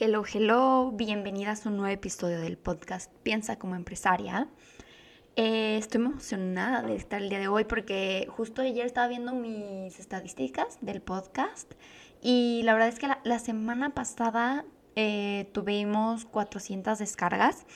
Hello, hello, bienvenidas a un nuevo episodio del podcast Piensa como empresaria. Eh, estoy emocionada de estar el día de hoy porque justo ayer estaba viendo mis estadísticas del podcast y la verdad es que la, semana pasada eh, tuvimos 400 descargas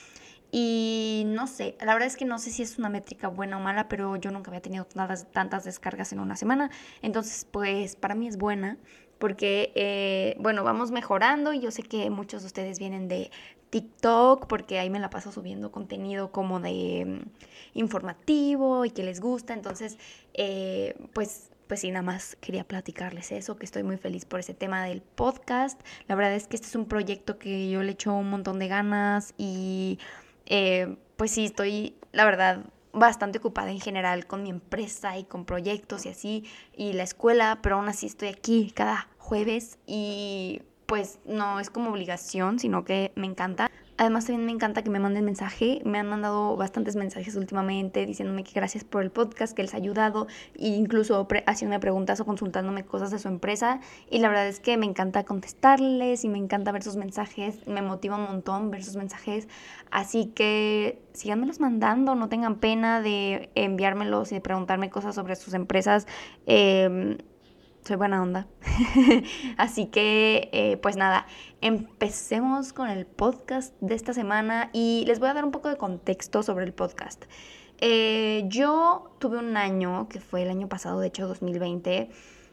y no sé, la verdad es que no sé si es una métrica buena o mala, pero yo nunca había tenido tantas, tantas descargas en una semana, entonces pues para mí es buena porque, eh, bueno, vamos mejorando y yo sé que muchos de ustedes vienen de TikTok porque ahí me la paso subiendo contenido como de mm, informativo y que les gusta, entonces, eh, pues pues sí, nada más quería platicarles eso, que estoy muy feliz por ese tema del podcast. La verdad es que este es un proyecto que yo le echo un montón de ganas y eh, pues sí, estoy, la verdad, bastante ocupada en general con mi empresa y con proyectos y así, y la escuela, pero aún así estoy aquí cada jueves y pues no es como obligación, sino que me encanta. Además también me encanta que me manden mensaje, me han mandado bastantes mensajes últimamente diciéndome que gracias por el podcast, que les ha ayudado, e incluso haciéndome preguntas o consultándome cosas de su empresa. Y la verdad es que me encanta contestarles y me encanta ver sus mensajes, me motiva un montón ver sus mensajes, así que síganmelos mandando, no tengan pena de enviármelos y de preguntarme cosas sobre sus empresas. Eh, soy buena onda. Así que, eh, pues nada, empecemos con el podcast de esta semana y les voy a dar un poco de contexto sobre el podcast. Eh, yo tuve un año, que fue el año pasado, de hecho 2020,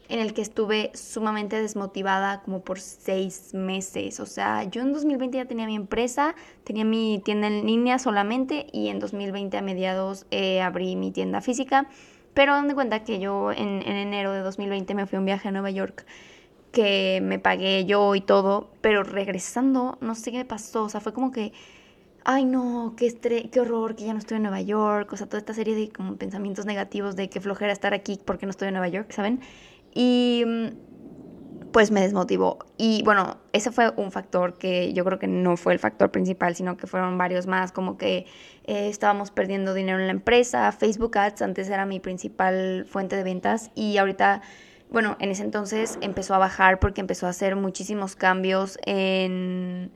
en el que estuve sumamente desmotivada como por seis meses. O sea, yo en 2020 ya tenía mi empresa, tenía mi tienda en línea solamente y en 2020 a mediados eh, abrí mi tienda física. Pero dan de cuenta que yo en, enero de 2020 me fui a un viaje a Nueva York que me pagué yo y todo, pero regresando, no sé qué me pasó, o sea, fue como que, ay no, qué, qué horror que ya no estoy en Nueva York, o sea, toda esta serie de como pensamientos negativos de que flojera estar aquí porque no estoy en Nueva York, ¿saben? Y mm, pues me desmotivó. Y bueno, ese fue un factor que yo creo que no fue el factor principal, sino que fueron varios más, como que eh, estábamos perdiendo dinero en la empresa, Facebook Ads antes era mi principal fuente de ventas y ahorita, bueno, en ese entonces empezó a bajar porque empezó a hacer muchísimos cambios en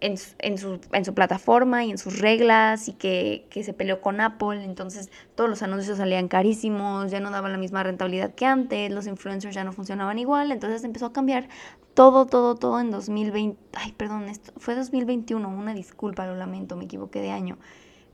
en, su, en, su, plataforma y en sus reglas y que, que, se peleó con Apple, entonces todos los anuncios salían carísimos, ya no daban la misma rentabilidad que antes, los influencers ya no funcionaban igual, entonces empezó a cambiar todo, todo, todo en 2020, ay, perdón, esto fue 2021, una disculpa, lo lamento, me equivoqué de año,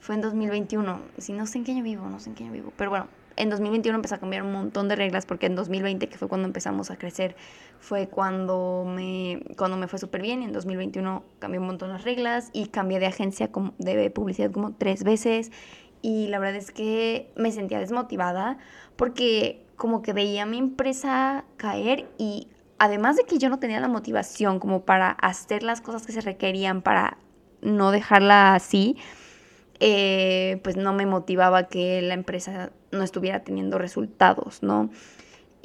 fue en 2021, si no sé en qué año vivo, no sé en qué año vivo, pero bueno, en 2021 empezó a cambiar un montón de reglas porque en 2020, que fue cuando empezamos a crecer, fue cuando me, cuando me fue súper bien. Y en 2021 cambié un montón las reglas y cambié de agencia de publicidad como tres veces. Y la verdad es que me sentía desmotivada porque como que veía mi empresa caer y además de que yo no tenía la motivación como para hacer las cosas que se requerían para no dejarla así, eh, pues no me motivaba que la empresa no estuviera teniendo resultados, ¿no?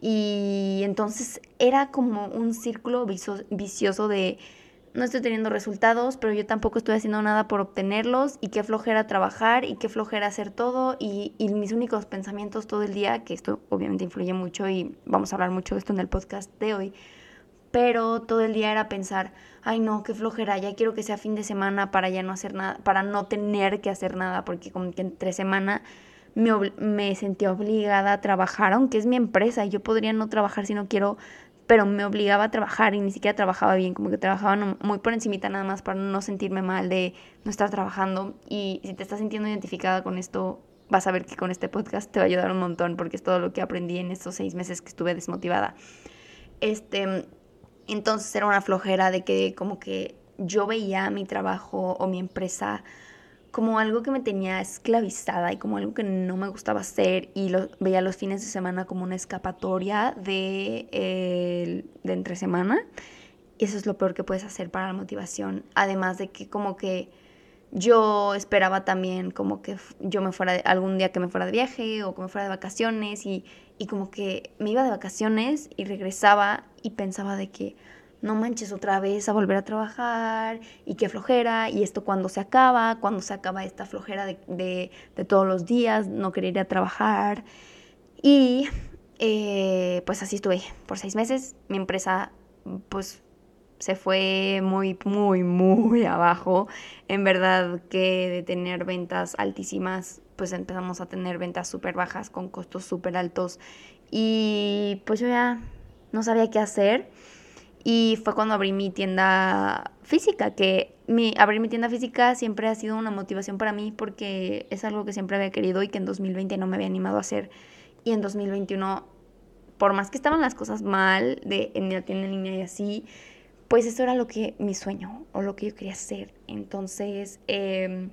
Y entonces era como un círculo vicioso de no estoy teniendo resultados, pero yo tampoco estoy haciendo nada por obtenerlos y qué flojera trabajar y qué flojera hacer todo y, y, mis únicos pensamientos todo el día, que esto obviamente influye mucho y vamos a hablar mucho de esto en el podcast de hoy, pero todo el día era pensar, ay no, qué flojera, ya quiero que sea fin de semana para ya no hacer nada, para no tener que hacer nada, porque como que entre semana me, me sentía obligada a trabajar, aunque es mi empresa yo podría no trabajar si no quiero, pero me obligaba a trabajar y ni siquiera trabajaba bien, como que trabajaba muy por encimita nada más para no sentirme mal de no estar trabajando. Y si te estás sintiendo identificada con esto, vas a ver que con este podcast te va a ayudar un montón porque es todo lo que aprendí en estos seis meses que estuve desmotivada. Este, entonces era una flojera de que como que yo veía mi trabajo o mi empresa como algo que me tenía esclavizada y como algo que no me gustaba hacer y lo, veía los fines de semana como una escapatoria de, de entre semana. Y eso es lo peor que puedes hacer para la motivación. Además de que como que yo esperaba también como que yo me fuera de, algún día que me fuera de viaje o que me fuera de vacaciones y, y como que me iba de vacaciones y regresaba y pensaba de que no manches otra vez a volver a trabajar y qué flojera y esto cuando se acaba, cuando se acaba esta flojera de, de, todos los días, no querer ir a trabajar y eh, pues así estuve por seis meses, mi empresa pues se fue muy, muy, muy abajo. En verdad que de tener ventas altísimas, pues empezamos a tener ventas súper bajas con costos súper altos. Y pues yo ya no sabía qué hacer. Y fue cuando abrí mi tienda física, que mi, abrir mi tienda física siempre ha sido una motivación para mí porque es algo que siempre había querido y que en 2020 no me había animado a hacer. Y en 2021, por más que estaban las cosas mal de, en la tienda en línea y así, pues eso era lo que mi sueño o lo que yo quería hacer. Entonces, em,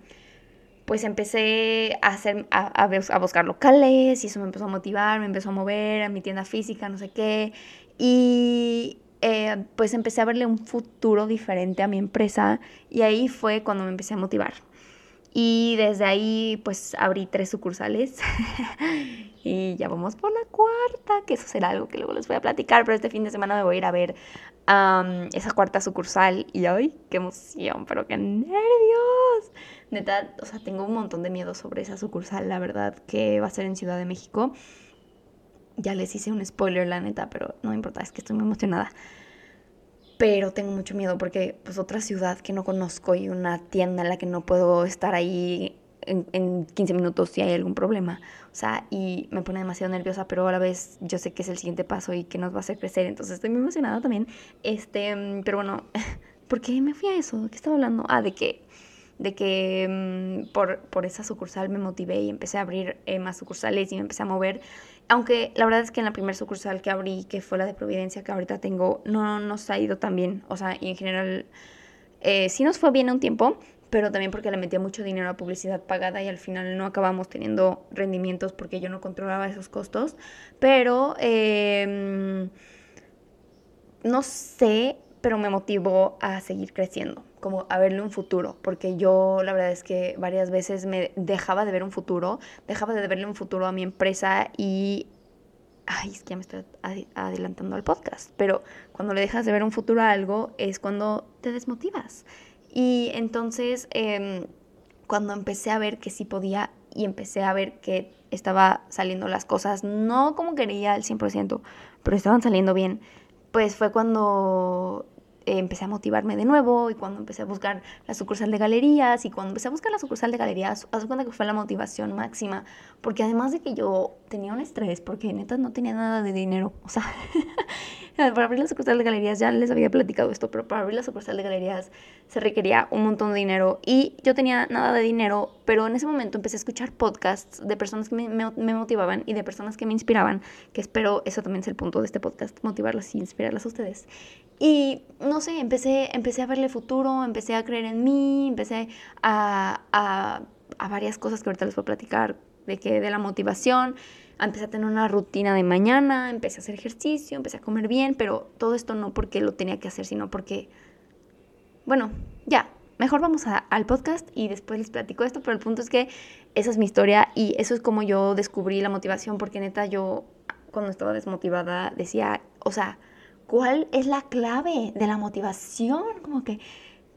pues empecé a, hacer, a, a, buscar locales y eso me empezó a motivar, me empezó a mover a mi tienda física, no sé qué. Y eh, pues empecé a verle un futuro diferente a mi empresa y ahí fue cuando me empecé a motivar. Y desde ahí pues abrí tres sucursales y ya vamos por la cuarta, que eso será algo que luego les voy a platicar, pero este fin de semana me voy a ir a ver esa cuarta sucursal y hoy qué emoción, pero qué nervios. Neta, o sea, tengo un montón de miedo sobre esa sucursal, la verdad, que va a ser en Ciudad de México. Ya les hice un spoiler, la neta, pero no me importa, es que estoy muy emocionada pero tengo mucho miedo porque pues otra ciudad que no conozco y una tienda en la que no puedo estar ahí en, en, 15 minutos si hay algún problema. O sea, y me pone demasiado nerviosa, pero a la vez yo sé que es el siguiente paso y que nos va a hacer crecer, entonces estoy muy emocionada también. Este, pero bueno, ¿por qué me fui a eso? ¿De qué estaba hablando? Ah, de que de que mm, por, por, esa sucursal me motivé y empecé a abrir eh, más sucursales y me empecé a mover aunque la verdad es que en la primera sucursal que abrí, que fue la de Providencia, que ahorita tengo, no nos ha ido tan bien. O sea, y en general eh, sí nos fue bien un tiempo, pero también porque le metía mucho dinero a publicidad pagada y al final no acabamos teniendo rendimientos porque yo no controlaba esos costos. Pero em, no sé, pero me motivó a seguir creciendo como a verle un futuro, porque yo la verdad es que varias veces me dejaba de ver un futuro, dejaba de verle un futuro a mi empresa y... Ay, es que ya me estoy adelantando al podcast, pero cuando le dejas de ver un futuro a algo es cuando te desmotivas. Y entonces, em, cuando empecé a ver que sí podía y empecé a ver que estaba saliendo las cosas, no como quería al 100%, pero estaban saliendo bien, pues fue cuando empecé a motivarme de nuevo y cuando empecé a buscar la sucursal de galerías y cuando empecé a buscar la sucursal de galerías, haz cuenta que fue la motivación máxima, porque además de que yo tenía un estrés, porque neta no tenía nada de dinero, o sea, para abrir la sucursal de galerías, ya les había platicado esto, pero para abrir la sucursal de galerías se requería un montón de dinero y yo tenía nada de dinero, pero en ese momento empecé a escuchar podcasts de personas que me, me motivaban y de personas que me inspiraban, que espero eso también es el punto de este podcast, motivarlas y inspirarlas a ustedes. Y no sé, empecé, empecé a verle futuro, empecé a creer en mí, empecé a, a, a varias cosas que ahorita les voy a platicar, de que de la motivación, empecé a tener una rutina de mañana, empecé a hacer ejercicio, empecé a comer bien, pero todo esto no porque lo tenía que hacer, sino porque, bueno, ya, mejor vamos al podcast y después les platico esto, pero el punto es que esa es mi historia y eso es como yo descubrí la motivación, porque neta yo cuando estaba desmotivada decía, o sea, ¿Cuál es la clave de la motivación? Como que,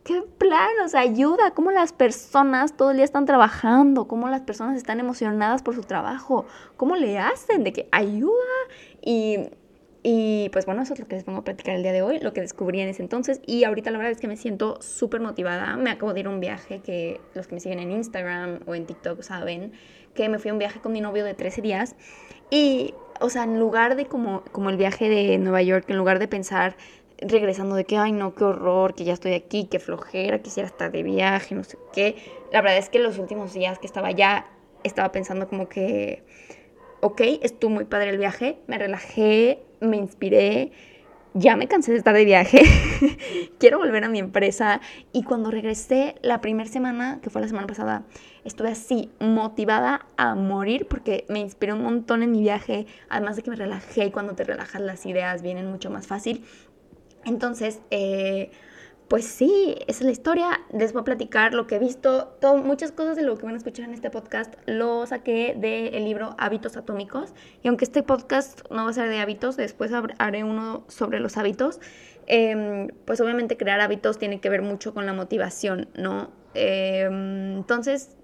¿qué plan nos ayuda? ¿Cómo las personas todo el día están trabajando? ¿Cómo las personas están emocionadas por su trabajo? ¿Cómo le hacen? ¿De que ayuda? Y, y pues bueno, eso es lo que les pongo a platicar el día de hoy, lo que descubrí en ese entonces. Y ahorita la verdad es que me siento súper motivada. Me acabo de ir a un viaje que los que me siguen en Instagram o en TikTok saben que me fui a un viaje con mi novio de 13 días. Y o sea, en lugar de como, como el viaje de Nueva York, en lugar de pensar regresando de que, ay no, qué horror, que ya estoy aquí, qué flojera, quisiera estar de viaje, no sé qué. La verdad es que los últimos días que estaba allá, estaba pensando como que, ok, estuvo muy padre el viaje, me relajé, me inspiré, ya me cansé de estar de viaje, quiero volver a mi empresa. Y cuando regresé la primera semana, que fue la semana pasada, estuve así, motivada a morir porque me inspiré un montón en mi viaje, además de que me relajé y cuando te relajas las ideas vienen mucho más fácil. Entonces, eh, pues sí, esa es la historia. Les voy a platicar lo que he visto. Muchas cosas de lo que van a escuchar en este podcast lo saqué del libro Hábitos Atómicos. Y aunque este podcast no va a ser de hábitos, después haré uno sobre los hábitos. Em, pues obviamente crear hábitos tiene que ver mucho con la motivación, ¿no? Em, entonces,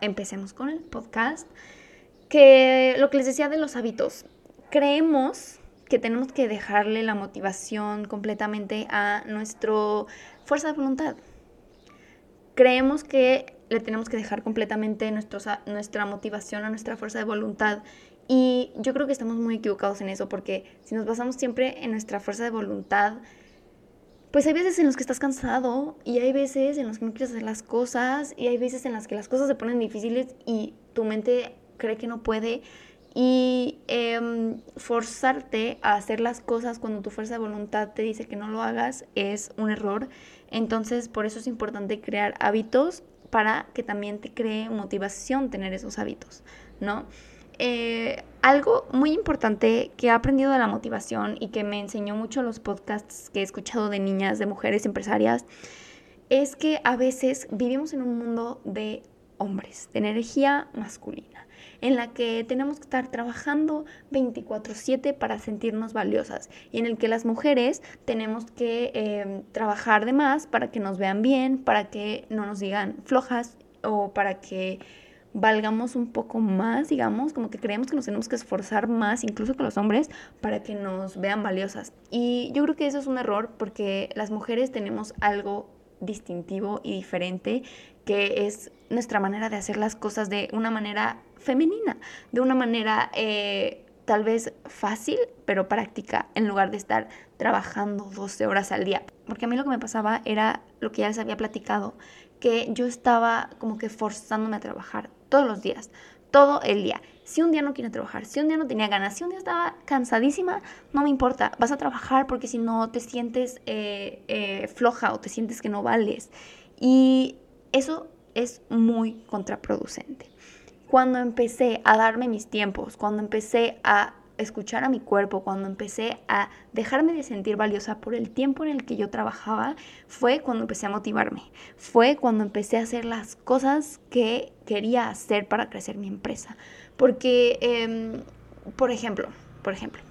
empecemos con el podcast. Que lo que les decía de los hábitos. Creemos que tenemos que dejarle la motivación completamente a nuestra fuerza de voluntad. Creemos que le tenemos que dejar completamente nuestra motivación a nuestra fuerza de voluntad. Y yo creo que estamos muy equivocados en eso, porque si nos basamos siempre en nuestra fuerza de voluntad, pues hay veces en los que estás cansado y hay veces en los que no quieres hacer las cosas y hay veces en las que las cosas se ponen difíciles y tu mente cree que no puede y em, forzarte a hacer las cosas cuando tu fuerza de voluntad te dice que no lo hagas es un error. Entonces, por eso es importante crear hábitos para que también te cree motivación tener esos hábitos, ¿no? Eh, algo muy importante que he aprendido de la motivación y que me enseñó mucho los podcasts que he escuchado de niñas, de mujeres empresarias, es que a veces vivimos en un mundo de hombres, de energía masculina en la que tenemos que estar trabajando 24/7 para sentirnos valiosas y en el que las mujeres tenemos que em, trabajar de más para que nos vean bien, para que no nos digan flojas o para que valgamos un poco más, digamos, como que creemos que nos tenemos que esforzar más, incluso que los hombres, para que nos vean valiosas. Y yo creo que eso es un error porque las mujeres tenemos algo distintivo y diferente que es nuestra manera de hacer las cosas de una manera femenina, de una manera eh, tal vez fácil, pero práctica, en lugar de estar trabajando 12 horas al día. Porque a mí lo que me pasaba era lo que ya les había platicado, que yo estaba como que forzándome a trabajar todos los días, todo el día. Si un día no quiero trabajar, si un día no tenía ganas, si un día estaba cansadísima, no me importa, vas a trabajar porque si no te sientes eh, eh, floja o te sientes que no vales. Y eso es muy contraproducente. Cuando empecé a darme mis tiempos, cuando empecé a escuchar a mi cuerpo, cuando empecé a dejarme de sentir valiosa por el tiempo en el que yo trabajaba, fue cuando empecé a motivarme. Fue cuando empecé a hacer las cosas que quería hacer para crecer mi empresa. Porque, em, por ejemplo, por ejemplo,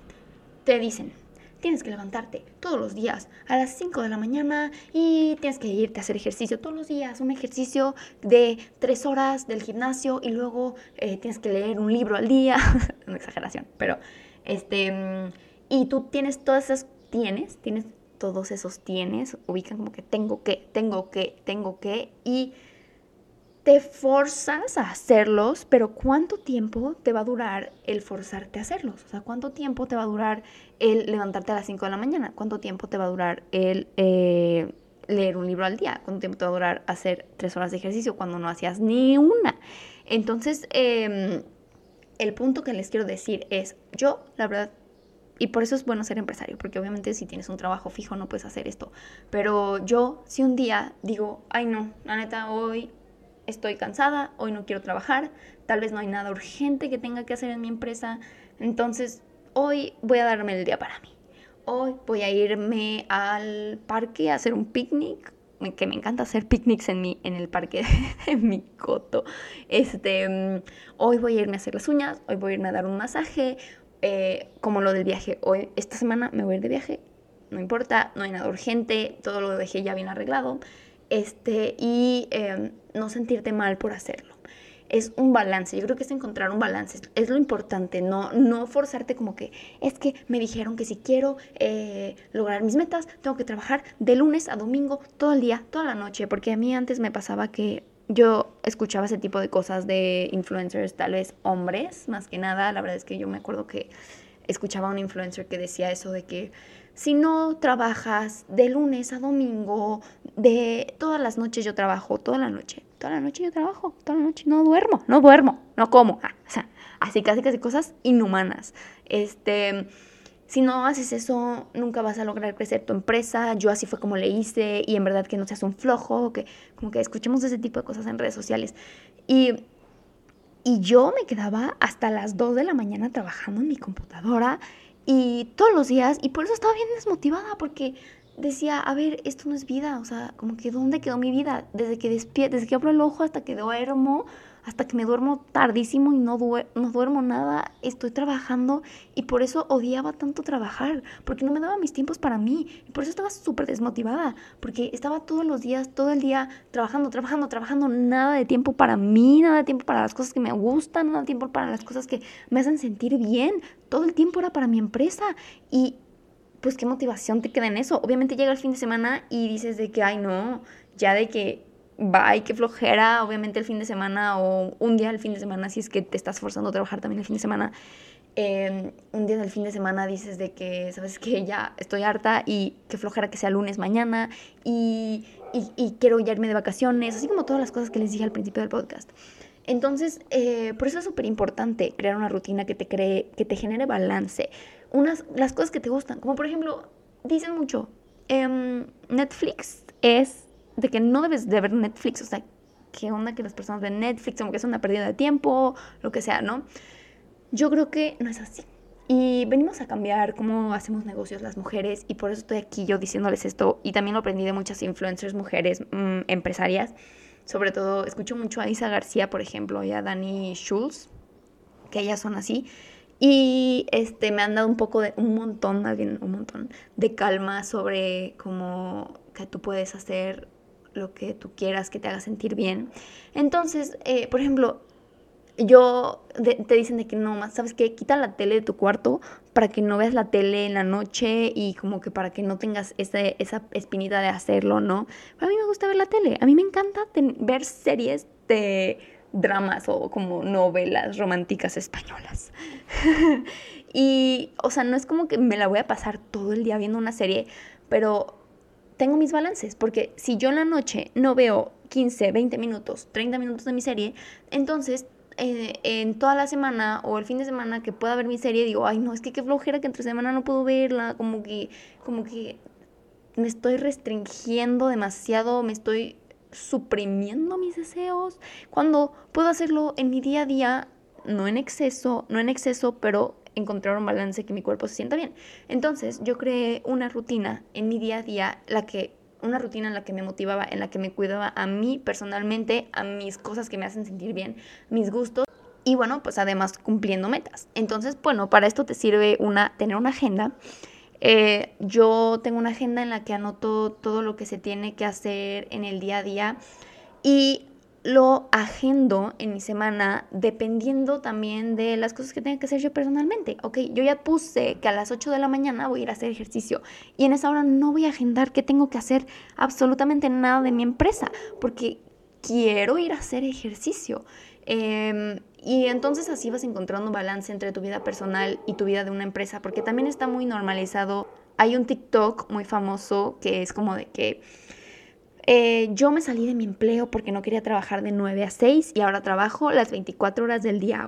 te dicen, tienes que levantarte todos los días a las 5 de la mañana y tienes que irte a hacer ejercicio todos los días, un ejercicio de 3 horas del gimnasio y luego eh, tienes que leer un libro al día, una exageración, pero este, mm, y tú tienes todas esas, tienes, tienes todos esos tienes, ubican como que tengo que, tengo que, tengo que, y te forzas a hacerlos, pero ¿cuánto tiempo te va a durar el forzarte a hacerlos? O sea, ¿cuánto tiempo te va a durar el levantarte a las 5 de la mañana? ¿Cuánto tiempo te va a durar el eh, leer un libro al día? ¿Cuánto tiempo te va a durar hacer tres horas de ejercicio cuando no hacías ni una? Entonces, em, el punto que les quiero decir es, yo, la verdad, y por eso es bueno ser empresario, porque obviamente si tienes un trabajo fijo no puedes hacer esto. Pero yo, si un día digo, ay no, la neta, hoy estoy cansada, hoy no quiero trabajar, tal vez no hay nada urgente que tenga que hacer en mi empresa, entonces hoy voy a darme el día para mí. Hoy voy a irme al parque a hacer un picnic, que me encanta hacer picnics en, mi, en el parque de mi coto. Este, mm, hoy voy a irme a hacer las uñas, hoy voy a irme a dar un masaje, eh, como lo del viaje. Hoy, esta semana me voy a ir de viaje, no importa, no hay nada urgente, todo lo dejé ya bien arreglado este, y em, no sentirte mal por hacerlo. Es un balance, yo creo que es encontrar un balance, es lo importante, no, no forzarte como que es que me dijeron que si quiero eh, lograr mis metas, tengo que trabajar de lunes a domingo, todo el día, toda la noche, porque a mí antes me pasaba que yo escuchaba ese tipo de cosas de influencers, tal vez hombres, más que nada, la verdad es que yo me acuerdo que escuchaba a un influencer que decía eso de que si no trabajas de lunes a domingo, de todas las noches yo trabajo, toda la noche, toda la noche yo trabajo, toda la noche no duermo, no duermo, no como, ah, o sea, así casi casi cosas inhumanas. Este, si no haces eso, nunca vas a lograr crecer tu empresa. Yo así fue como le hice y en verdad que no seas un flojo, que como que escuchemos ese tipo de cosas en redes sociales. Y, y yo me quedaba hasta las 2 de la mañana trabajando en mi computadora y todos los días, y por eso estaba bien desmotivada, porque decía, a ver, esto no es vida, o sea, como que ¿dónde quedó mi vida? Desde que desde que abro el ojo hasta que duermo, hasta que me duermo tardísimo y no, no duermo nada, estoy trabajando y por eso odiaba tanto trabajar, porque no me daba mis tiempos para mí y por eso estaba súper desmotivada, porque estaba todos los días, todo el día trabajando, trabajando, trabajando, nada de tiempo para mí, nada de tiempo para las cosas que me gustan, nada de tiempo para las cosas que me hacen sentir bien, todo el tiempo era para mi empresa y pues qué motivación te queda en eso. Obviamente llega el fin de semana y dices de que, ay no, ya de que bye, qué flojera, obviamente el fin de semana o un día del fin de semana, si es que te estás forzando a trabajar también el fin de semana, em, un día del fin de semana dices de que, sabes que ya estoy harta y qué flojera que sea lunes mañana y, y, quiero irme de vacaciones, así como todas las cosas que les dije al principio del podcast. Entonces, eh, por eso es súper importante crear una rutina que te cree, que te genere balance. Unas, las cosas que te gustan, como por ejemplo, dicen mucho, em, Netflix es de que no debes de ver Netflix, o sea, ¿qué onda que las personas ven Netflix como que es una pérdida de tiempo, lo que sea, ¿no? Yo creo que no es así. Y venimos a cambiar cómo hacemos negocios las mujeres y por eso estoy aquí yo diciéndoles esto y también lo aprendí de muchas influencers mujeres mm, empresarias. Sobre todo escucho mucho a Isa García, por ejemplo, y a Dani Schulz, que ellas son así. Y este me han dado un poco de un montón, más bien un montón de calma sobre cómo que tú puedes hacer lo que tú quieras que te haga sentir bien. Entonces, eh, por ejemplo, yo te dicen de que no más, ¿sabes qué? Quita la tele de tu cuarto para que no veas la tele en la noche y como que para que no tengas esa, esa espinita de hacerlo, ¿no? a mí me gusta ver la tele, a mí me encanta ver series de dramas o como novelas románticas españolas. y, o sea, no es como que me la voy a pasar todo el día viendo una serie, pero tengo mis balances, porque si yo en la noche no veo 15, 20 minutos, 30 minutos de mi serie, entonces eh, en toda la semana o el fin de semana que pueda ver mi serie, digo, ay no, es que qué flojera que entre semana no puedo verla, como que, como que me estoy restringiendo demasiado, me estoy suprimiendo mis deseos, cuando puedo hacerlo en mi día a día, no en exceso, no en exceso, pero encontrar un balance que mi cuerpo se sienta bien. Entonces, yo creé una rutina en mi día a día, la que una rutina en la que me motivaba, en la que me cuidaba a mí personalmente, a mis cosas que me hacen sentir bien, mis gustos y bueno, pues además cumpliendo metas. Entonces, bueno, para esto te sirve una tener una agenda. Eh, yo tengo una agenda en la que anoto todo lo que se tiene que hacer en el día a día y lo agendo en mi semana dependiendo también de las cosas que tenga que hacer yo personalmente. Ok, yo ya puse que a las 8 de la mañana voy a ir a hacer ejercicio y en esa hora no voy a agendar que tengo que hacer absolutamente nada de mi empresa porque quiero ir a hacer ejercicio. Em, y entonces así vas encontrando un balance entre tu vida personal y tu vida de una empresa porque también está muy normalizado. Hay un TikTok muy famoso que es como de que eh, yo me salí de mi empleo porque no quería trabajar de 9 a 6 y ahora trabajo las 24 horas del día.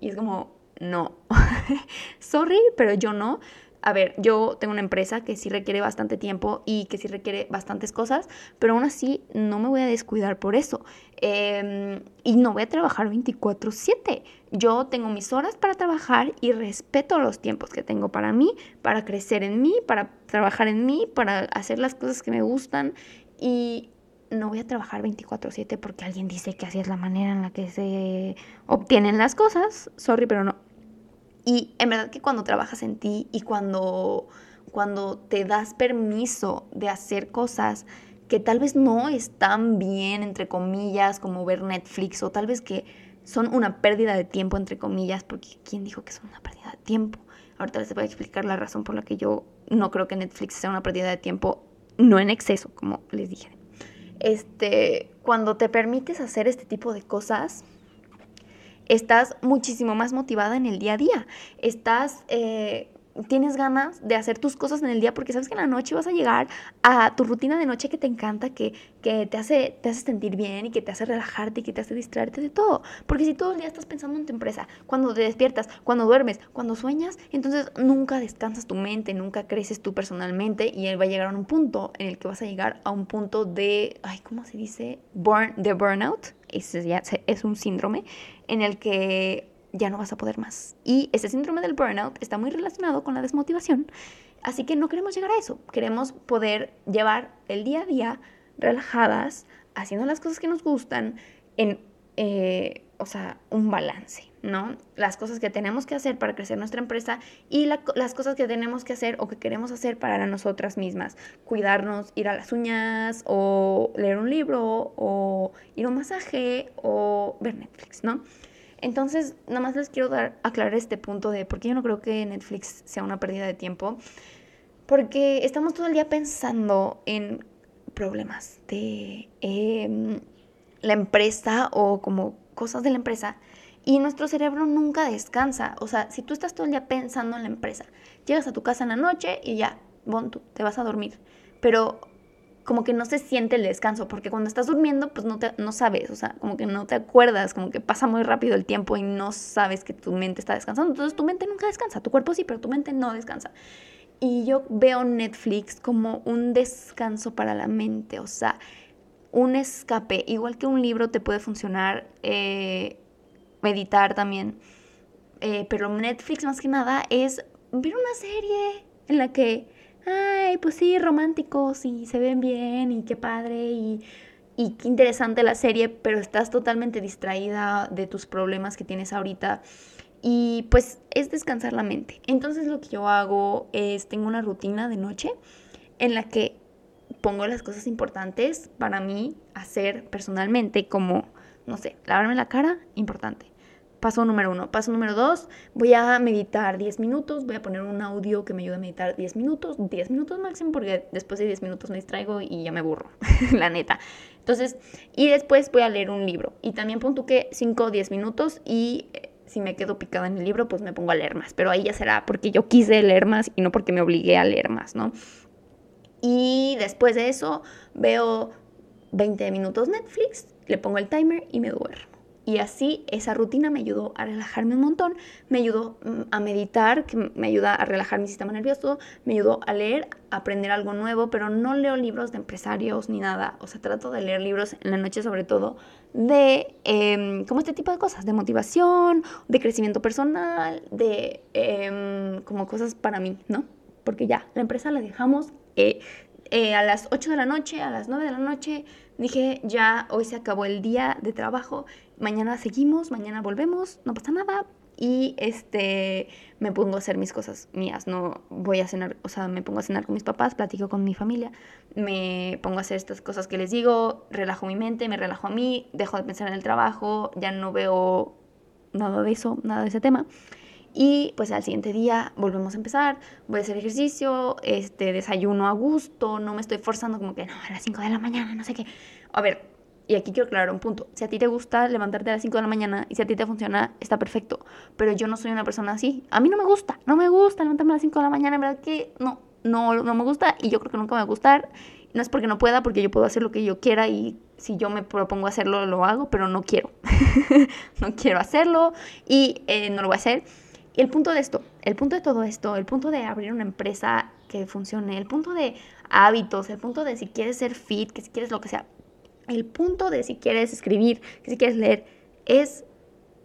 Y es como, no. Sorry, pero yo no. A ver, yo tengo una empresa que sí requiere bastante tiempo y que sí requiere bastantes cosas, pero aún así no me voy a descuidar por eso. Em, y no voy a trabajar 24/7. Yo tengo mis horas para trabajar y respeto los tiempos que tengo para mí, para crecer en mí, para trabajar en mí, para hacer las cosas que me gustan y no voy a trabajar 24/7 porque alguien dice que así es la manera en la que se obtienen las cosas. Sorry, pero no. Y en verdad que cuando trabajas en ti y cuando, cuando te das permiso de hacer cosas que tal vez no están bien, entre comillas, como ver Netflix, o tal vez que son una pérdida de tiempo, entre comillas, porque ¿quién dijo que son una pérdida de tiempo? Ahorita les voy a explicar la razón por la que yo no creo que Netflix sea una pérdida de tiempo no en exceso, como les dije. Este, cuando te permites hacer este tipo de cosas, estás muchísimo más motivada en el día a día. Estás eh, tienes ganas de hacer tus cosas en el día porque sabes que en la noche vas a llegar a tu rutina de noche que te encanta, que, que te, hace, te hace sentir bien y que te hace relajarte y que te hace distraerte de todo. Porque si todo el día estás pensando en tu empresa, cuando te despiertas, cuando duermes, cuando sueñas, entonces nunca descansas tu mente, nunca creces tú personalmente y él va a llegar a un punto en el que vas a llegar a un punto de, ay, ¿cómo se dice? Burn, de burnout. Es, es un síndrome en el que ya no vas a poder más. Y ese síndrome del burnout está muy relacionado con la desmotivación. Así que no queremos llegar a eso, queremos poder llevar el día a día relajadas, haciendo las cosas que nos gustan, en, eh, o sea, un balance, ¿no? Las cosas que tenemos que hacer para crecer nuestra empresa y las cosas que tenemos que hacer o que queremos hacer para nosotras mismas. Cuidarnos, ir a las uñas o leer un libro o ir a un masaje o ver Netflix, ¿no? Entonces, nada más les quiero dar, aclarar este punto de por qué yo no creo que Netflix sea una pérdida de tiempo. Porque estamos todo el día pensando en problemas de em, la empresa o como cosas de la empresa y nuestro cerebro nunca descansa. O sea, si tú estás todo el día pensando en la empresa, llegas a tu casa en la noche y ya, bon, tú te vas a dormir. Pero como que no se siente el descanso, porque cuando estás durmiendo, pues no, te, no sabes, o sea, como que no te acuerdas, como que pasa muy rápido el tiempo y no sabes que tu mente está descansando. Entonces tu mente nunca descansa, tu cuerpo sí, pero tu mente no descansa. Y yo veo Netflix como un descanso para la mente, o sea, un escape, igual que un libro te puede funcionar, eh, meditar también, eh, pero Netflix más que nada es ver una serie en la que ay, pues sí, románticos y se ven bien y qué padre y, y qué interesante la serie, pero estás totalmente distraída de tus problemas que tienes ahorita y pues es descansar la mente. Entonces lo que yo hago es, tengo una rutina de noche en la que pongo las cosas importantes para mí hacer personalmente, como, no sé, lavarme la cara, importante. Paso número uno. Paso número dos, voy a meditar 10 minutos, voy a poner un audio que me ayude a meditar 10 minutos, 10 minutos máximo, porque después de 10 minutos me distraigo y ya me burro, la neta. Entonces, y después voy a leer un libro. Y también pongo que 5 o 10 minutos y eh, si me quedo picada en el libro, pues me pongo a leer más. Pero ahí ya será porque yo quise leer más y no porque me obligué a leer más, ¿no? Y después de eso veo 20 minutos Netflix, le pongo el timer y me duermo. Y así esa rutina me ayudó a relajarme un montón, me ayudó mm, a meditar, que me ayuda a relajar mi sistema nervioso, me ayudó a leer, a aprender algo nuevo, pero no leo libros de empresarios ni nada. O sea, trato de leer libros en la noche sobre todo de em, como este tipo de cosas, de motivación, de crecimiento personal, de em, como cosas para mí, ¿no? Porque ya, la empresa la dejamos eh, eh, a las 8 de la noche, a las 9 de la noche, dije, ya hoy se acabó el día de trabajo, mañana seguimos, mañana volvemos, no pasa nada. Y este, me pongo a hacer mis cosas mías, no voy a cenar, o sea, me pongo a cenar con mis papás, platico con mi familia, me pongo a hacer estas cosas que les digo, relajo mi mente, me relajo a mí, dejo de pensar en el trabajo, ya no veo nada de eso, nada de ese tema. Y pues al siguiente día volvemos a empezar, voy a hacer ejercicio, este, desayuno a gusto, no me estoy forzando como que no, a las 5 de la mañana, no sé qué. A ver, y aquí quiero aclarar un punto. Si a ti te gusta levantarte a las 5 de la mañana y si a ti te funciona, está perfecto. Pero yo no soy una persona así. A mí no me gusta, no me gusta levantarme a las 5 de la mañana, en verdad que no, no, no me gusta y yo creo que nunca me va a gustar. No es porque no pueda, porque yo puedo hacer lo que yo quiera y si yo me propongo hacerlo, lo hago, pero no quiero. no quiero hacerlo y eh, no lo voy a hacer. Y el punto de esto, el punto de todo esto, el punto de abrir una empresa que funcione, el punto de hábitos, el punto de si quieres ser fit, que si quieres lo que sea, el punto de si quieres escribir, que si quieres leer, es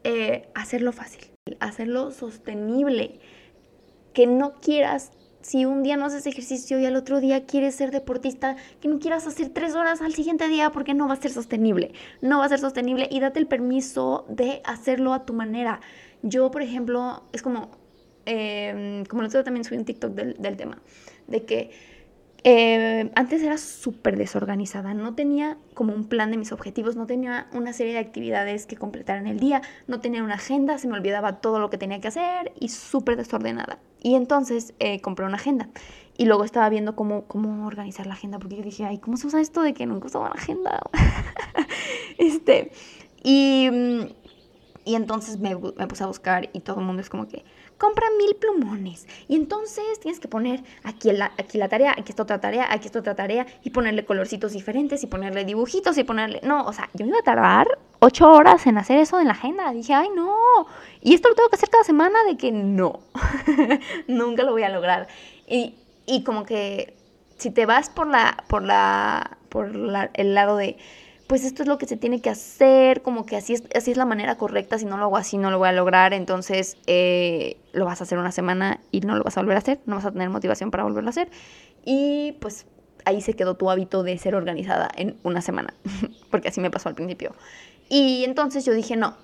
eh, hacerlo fácil, hacerlo sostenible, que no quieras si un día no haces ejercicio y al otro día quieres ser deportista, que no quieras hacer tres horas al siguiente día porque no va a ser sostenible. No va a ser sostenible y date el permiso de hacerlo a tu manera. Yo, por ejemplo, es como, em, como lo otro también subí un TikTok del, del tema, de que eh, antes era súper desorganizada, no tenía como un plan de mis objetivos, no tenía una serie de actividades que completar en el día, no tenía una agenda, se me olvidaba todo lo que tenía que hacer y súper desordenada. Y entonces eh, compré una agenda y luego estaba viendo cómo, cómo organizar la agenda, porque yo dije, ay, ¿cómo se usa esto de que nunca usaba una agenda? este, y, y entonces me, puse a buscar y todo el mundo es como que compra mil plumones. Y entonces tienes que poner aquí la, aquí la tarea, aquí está otra tarea, aquí está otra tarea, y ponerle colorcitos diferentes, y ponerle dibujitos, y ponerle... No, o sea, yo me iba a tardar ocho horas en hacer eso en la agenda. Dije, ay, no. Y esto lo tengo que hacer cada semana de que no. Nunca lo voy a lograr. Y, y como que si te vas por la, por la, por el lado de pues esto es lo que se tiene que hacer, como que así es, así es la manera correcta, si no lo hago así no lo voy a lograr, entonces eh, lo vas a hacer una semana y no lo vas a volver a hacer, no vas a tener motivación para volverlo a hacer. Y pues ahí se quedó tu hábito de ser organizada en una semana, porque así me pasó al principio. Y entonces yo dije, no,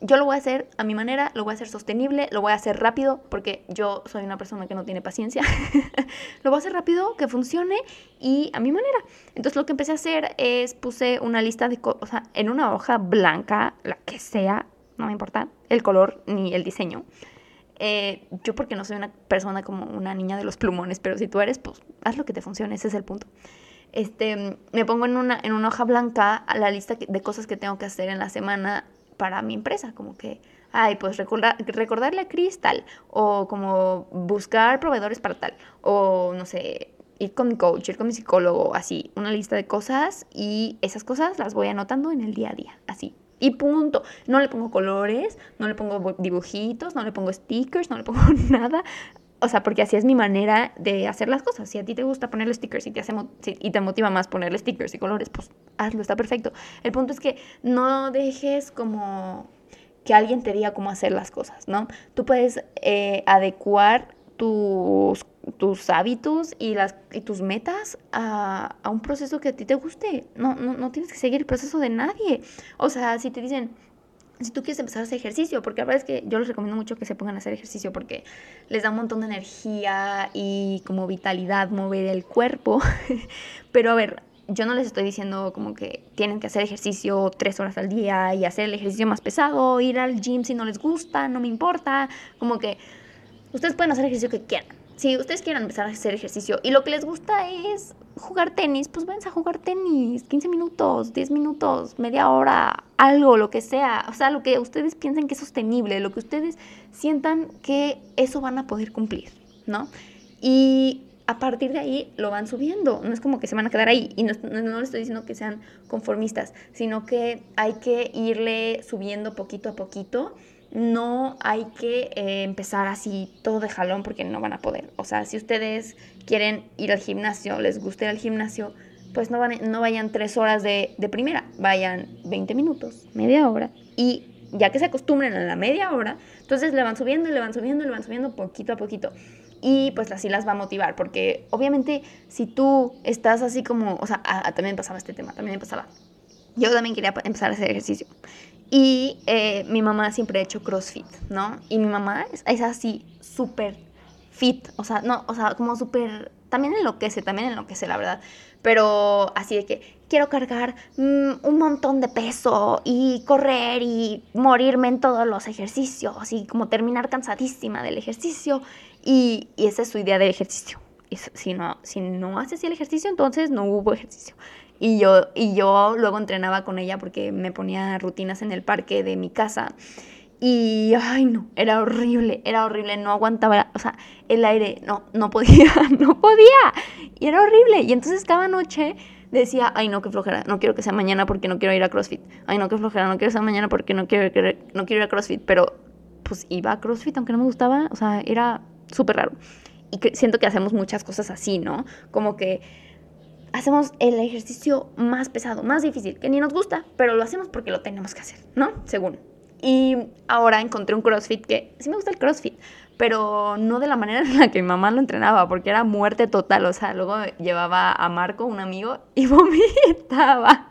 yo lo voy a hacer a mi manera, lo voy a hacer sostenible, lo voy a hacer rápido, porque yo soy una persona que no tiene paciencia. lo voy a hacer rápido, que funcione y a mi manera. Entonces lo que empecé a hacer es puse una lista de cosas, o sea, en una hoja blanca, la que sea, no me importa el color ni el diseño. Eh, yo porque no soy una persona como una niña de los plumones, pero si tú eres, pues haz lo que te funcione, ese es el punto. Este, me pongo en una, en una hoja blanca la lista de cosas que tengo que hacer en la semana para mi empresa, como que, ay, pues recordar, recordarle a Cris tal, o como buscar proveedores para tal, o no sé, ir con mi coach, ir con mi psicólogo, así, una lista de cosas y esas cosas las voy anotando en el día a día, así. Y punto. No le pongo colores, no le pongo dibujitos, no le pongo stickers, no le pongo nada. O sea, porque así es mi manera de hacer las cosas. Si a ti te gusta ponerle stickers y te, hace y te motiva más ponerle stickers y colores, pues hazlo, está perfecto. El punto es que no dejes como que alguien te diga cómo hacer las cosas, ¿no? Tú puedes eh, adecuar tus, tus hábitos y, las, y tus metas a, a, un proceso que a ti te guste. No, no, no tienes que seguir el proceso de nadie. O sea, si te dicen, si tú quieres empezar a hacer ejercicio, porque la verdad es que yo les recomiendo mucho que se pongan a hacer ejercicio porque les da un montón de energía y como vitalidad mover el cuerpo. Pero a ver, yo no les estoy diciendo como que tienen que hacer ejercicio tres horas al día y hacer el ejercicio más pesado, ir al gym si no les gusta, no me importa. Como que ustedes pueden hacer ejercicio que quieran. Si ustedes quieren empezar a hacer ejercicio y lo que les gusta es jugar tenis, pues váyanse a jugar tenis, 15 minutos, 10 minutos, media hora, algo, lo que sea. O sea, lo que ustedes piensen que es sostenible, lo que ustedes sientan que eso van a poder cumplir, ¿no? Y a partir de ahí lo van subiendo. No es como que se van a quedar ahí. Y no, no, les estoy diciendo que sean conformistas, sino que hay que irle subiendo poquito a poquito. No hay que eh, empezar así todo de jalón porque no van a poder. O sea, si ustedes quieren ir al gimnasio, les gusta ir al gimnasio, pues no, van, no vayan tres horas de, de primera, vayan 20 minutos, media hora. Y ya que se acostumbren a la media hora, entonces le van subiendo le van subiendo le van subiendo poquito a poquito y pues así las va a motivar, porque obviamente si tú estás así como, o sea, también pasaba este tema, también pasaba. Yo también quería empezar a hacer ejercicio. Y eh, mi mamá siempre ha hecho CrossFit, ¿no? Y mi mamá es, así, súper fit, o sea, no, o sea, como súper, también enloquece, también enloquece, la verdad. Pero así de que quiero cargar mm, un montón de peso y correr y morirme en todos los ejercicios y como terminar cansadísima del ejercicio y, esa es su idea de ejercicio. si, no, si no haces el ejercicio, entonces no hubo ejercicio. Y yo, y yo luego entrenaba con ella porque me ponía rutinas en el parque de mi casa. Y, ay, no, era horrible, era horrible, no aguantaba, o sea, el aire, no, no podía, no podía. Y era horrible. Y entonces cada noche decía, ay, no, qué flojera, no quiero que sea mañana porque no quiero ir a CrossFit. Ay, no, qué flojera, no quiero que sea mañana porque no quiero, no quiero ir a CrossFit. Pero, pues iba a CrossFit aunque no me gustaba, o sea, era súper raro. Y siento que hacemos muchas cosas así, ¿no? Como que hacemos el ejercicio más pesado, más difícil, que ni nos gusta, pero lo hacemos porque lo tenemos que hacer, ¿no? Según. Y ahora encontré un CrossFit que sí me gusta el CrossFit, pero no de la manera en la que mi mamá lo entrenaba, porque era muerte total. O sea, luego llevaba a Marco, un amigo, y vomitaba.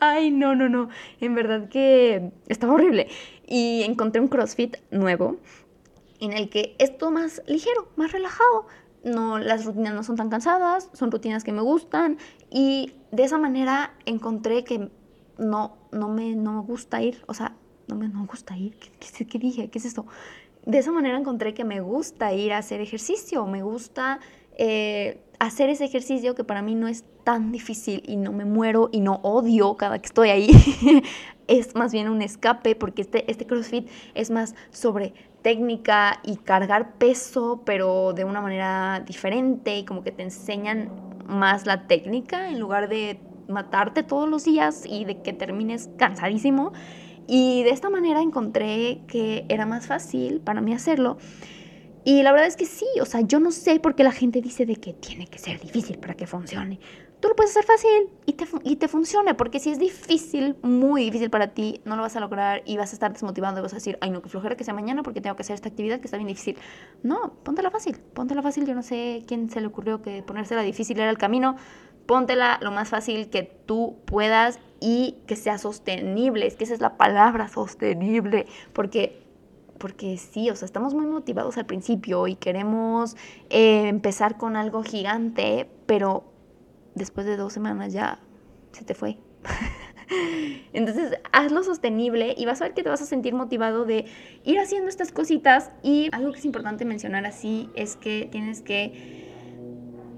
Ay, no, no, no. En verdad que estaba horrible. Y encontré un CrossFit nuevo en el que es todo más ligero, más relajado. No, las rutinas no son tan cansadas, son rutinas que me gustan y de esa manera encontré que no, no, me, no me gusta ir, o sea, no me no gusta ir, ¿Qué, ¿qué, dije? ¿Qué es esto? De esa manera encontré que me gusta ir a hacer ejercicio, me gusta eh, hacer ese ejercicio que para mí no es tan difícil y no me muero y no odio cada que estoy ahí. es más bien un escape porque este, este CrossFit es más sobre técnica y cargar peso, pero de una manera diferente y como que te enseñan más la técnica en lugar de matarte todos los días y de que termines cansadísimo. Y de esta manera encontré que era más fácil para mí hacerlo. Y la verdad es que sí, o sea, yo no sé por qué la gente dice de que tiene que ser difícil para que funcione. Tú lo puedes hacer fácil y te, y te funcione, porque si es difícil, muy difícil para ti, no lo vas a lograr y vas a estar desmotivado y vas a decir, ay no, que flojera que sea mañana porque tengo que hacer esta actividad que está bien difícil. No, póntela fácil, póntela fácil, yo no sé quién se le ocurrió que ponérsela difícil era el camino, póntela lo más fácil que tú puedas y que sea sostenible, es que esa es la palabra, sostenible, porque porque sí, o sea, estamos muy motivados al principio y queremos eh, empezar con algo gigante, pero después de dos semanas ya se te fue. Entonces, hazlo sostenible y vas a ver que te vas a sentir motivado de ir haciendo estas cositas. Y algo que es importante mencionar así es que tienes que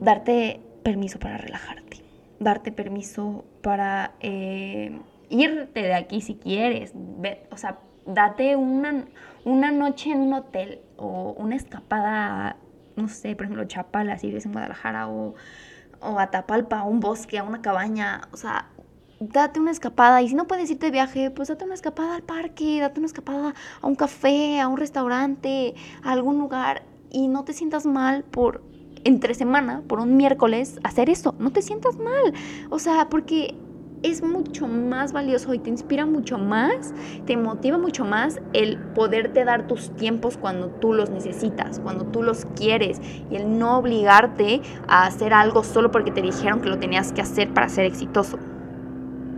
darte permiso para relajarte, darte permiso para eh, irte de aquí si quieres. O sea, date una, una noche en un hotel o una escapada, no sé, por ejemplo, Chapala, si vives en Guadalajara, o o a Tapalpa, a un bosque, a una cabaña, o sea, date una escapada. Y si no puedes irte de viaje, pues date una escapada al parque, date una escapada a un café, a un restaurante, a algún lugar. Y no te sientas mal por entre semana, por un miércoles, hacer eso. No te sientas mal. O sea, porque es mucho más valioso y te inspira mucho más, te motiva mucho más el poderte dar tus tiempos cuando tú los necesitas, cuando tú los quieres y el no obligarte a hacer algo solo porque te dijeron que lo tenías que hacer para ser exitoso.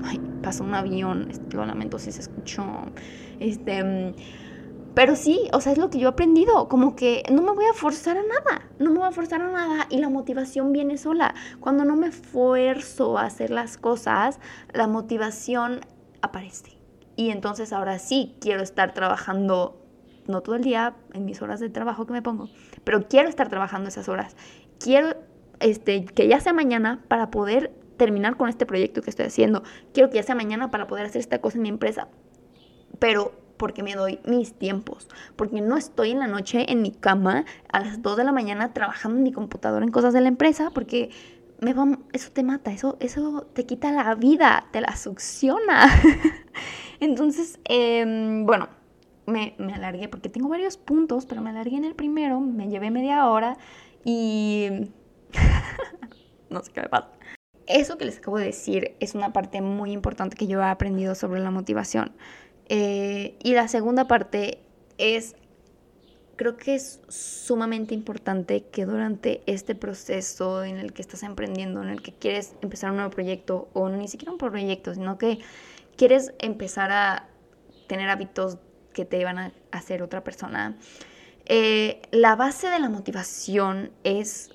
Ay, pasó un avión, lo lamento si se escuchó. Este pero sí, o sea, es lo que yo he aprendido, como que no me voy a forzar a nada, no me voy a forzar a nada y la motivación viene sola. Cuando no me esfuerzo a hacer las cosas, la motivación aparece. Y entonces ahora sí quiero estar trabajando, no todo el día, en mis horas de trabajo que me pongo, pero quiero estar trabajando esas horas. Quiero este, que ya sea mañana para poder terminar con este proyecto que estoy haciendo. Quiero que ya sea mañana para poder hacer esta cosa en mi empresa. Pero porque me doy mis tiempos, porque no estoy en la noche en mi cama a las 2 de la mañana trabajando en mi computadora en cosas de la empresa, porque me va, eso te mata, eso, eso te quita la vida, te la succiona. Entonces, em, bueno, me, me alargué porque tengo varios puntos, pero me alargué en el primero, me llevé media hora y no sé qué me pasa. Eso que les acabo de decir es una parte muy importante que yo he aprendido sobre la motivación. Eh, y la segunda parte es, creo que es sumamente importante que durante este proceso en el que estás emprendiendo, en el que quieres empezar un nuevo proyecto, o ni siquiera un proyecto, sino que quieres empezar a tener hábitos que te van a hacer otra persona, eh, la base de la motivación es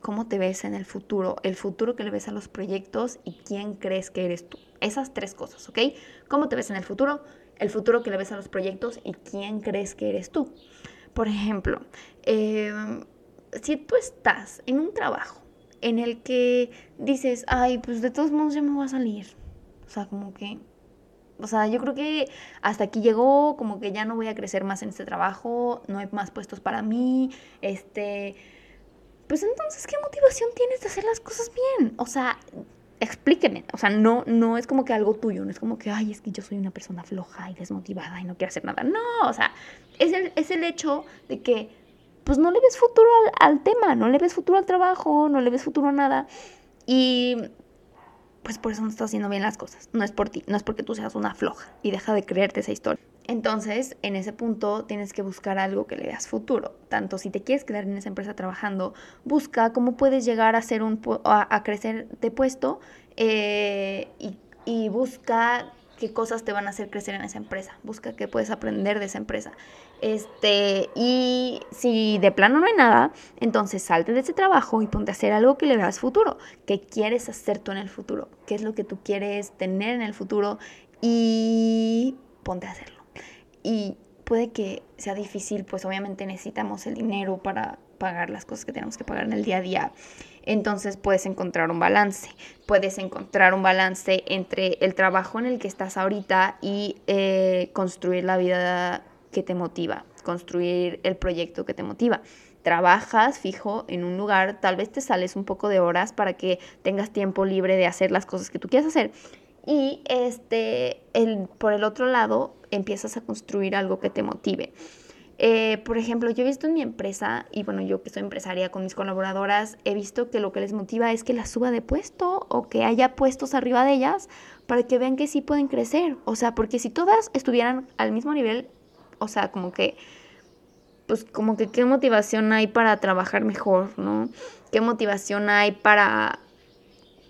cómo te ves en el futuro, el futuro que le ves a los proyectos y quién crees que eres tú. Esas tres cosas, ¿ok? ¿Cómo te ves en el futuro? El futuro que le ves a los proyectos y quién crees que eres tú. Por ejemplo, em, si tú estás en un trabajo en el que dices, ay, pues de todos modos ya me voy a salir. O sea, como que, o sea, yo creo que hasta aquí llegó, como que ya no voy a crecer más en este trabajo, no hay más puestos para mí, este, pues entonces, ¿qué motivación tienes de hacer las cosas bien? O sea, explíqueme. O sea, no, no es como que algo tuyo, no es como que, ay, es que yo soy una persona floja y desmotivada y no quiero hacer nada. No, o sea, es el, es el hecho de que, pues no le ves futuro al, al, tema, no le ves futuro al trabajo, no le ves futuro a nada. Y pues por eso no estás haciendo bien las cosas. No es por ti, no es porque tú seas una floja y deja de creerte esa historia. Entonces, en ese punto tienes que buscar algo que le veas futuro. Tanto si te quieres quedar en esa empresa trabajando, busca cómo puedes llegar a, ser un, a, crecer de puesto eh, y, y busca qué cosas te van a hacer crecer en esa empresa. Busca qué puedes aprender de esa empresa. Este, y si de plano no hay nada, entonces salte de ese trabajo y ponte a hacer algo que le veas futuro. ¿Qué quieres hacer tú en el futuro? ¿Qué es lo que tú quieres tener en el futuro? Y ponte a hacerlo y puede que sea difícil, pues obviamente necesitamos el dinero para pagar las cosas que tenemos que pagar en el día a día. Entonces puedes encontrar un balance, puedes encontrar un balance entre el trabajo en el que estás ahorita y eh, construir la vida que te motiva, construir el proyecto que te motiva. Trabajas fijo en un lugar, tal vez te sales un poco de horas para que tengas tiempo libre de hacer las cosas que tú quieras hacer. Y este, el, por el otro lado, empiezas a construir algo que te motive. Eh, por ejemplo, yo he visto en mi empresa, y bueno, yo que soy empresaria con mis colaboradoras, he visto que lo que les motiva es que las suba de puesto o que haya puestos arriba de ellas para que vean que sí pueden crecer. O sea, porque si todas estuvieran al mismo nivel, o sea, como que, pues como que qué motivación hay para trabajar mejor, ¿no? ¿Qué motivación hay para,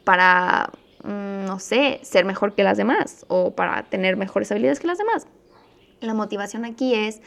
para, mm, no sé, ser mejor que las demás o para tener mejores habilidades que las demás? La motivación aquí es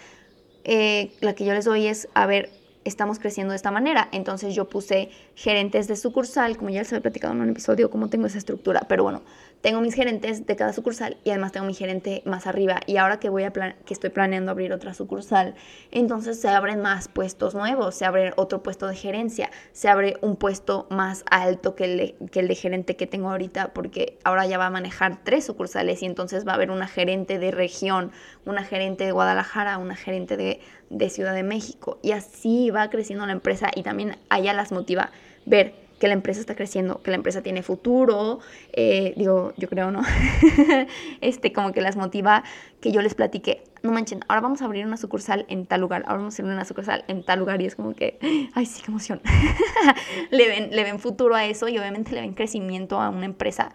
eh, la que yo les doy es, a ver, estamos creciendo de esta manera. Entonces yo puse gerentes de sucursal, como ya les había platicado en un episodio, cómo tengo esa estructura. Pero bueno, tengo mis gerentes de cada sucursal y además tengo mi gerente más arriba. Y ahora que, voy a que estoy planeando abrir otra sucursal, entonces se abren más puestos nuevos, se abre otro puesto de gerencia, se abre un puesto más alto que el, de, que el de gerente que tengo ahorita, porque ahora ya va a manejar tres sucursales y entonces va a haber una gerente de región, una gerente de Guadalajara, una gerente de, de Ciudad de México. Y así va creciendo la empresa y también allá las motiva ver que la empresa está creciendo, que la empresa tiene futuro, eh, digo, yo creo, ¿no? este, como que las motiva que yo les platique, no manchen, ahora vamos a abrir una sucursal en tal lugar, ahora vamos a abrir una sucursal en tal lugar y es como que, ay, sí, qué emoción. le, ven, le ven futuro a eso y obviamente le ven crecimiento a una empresa.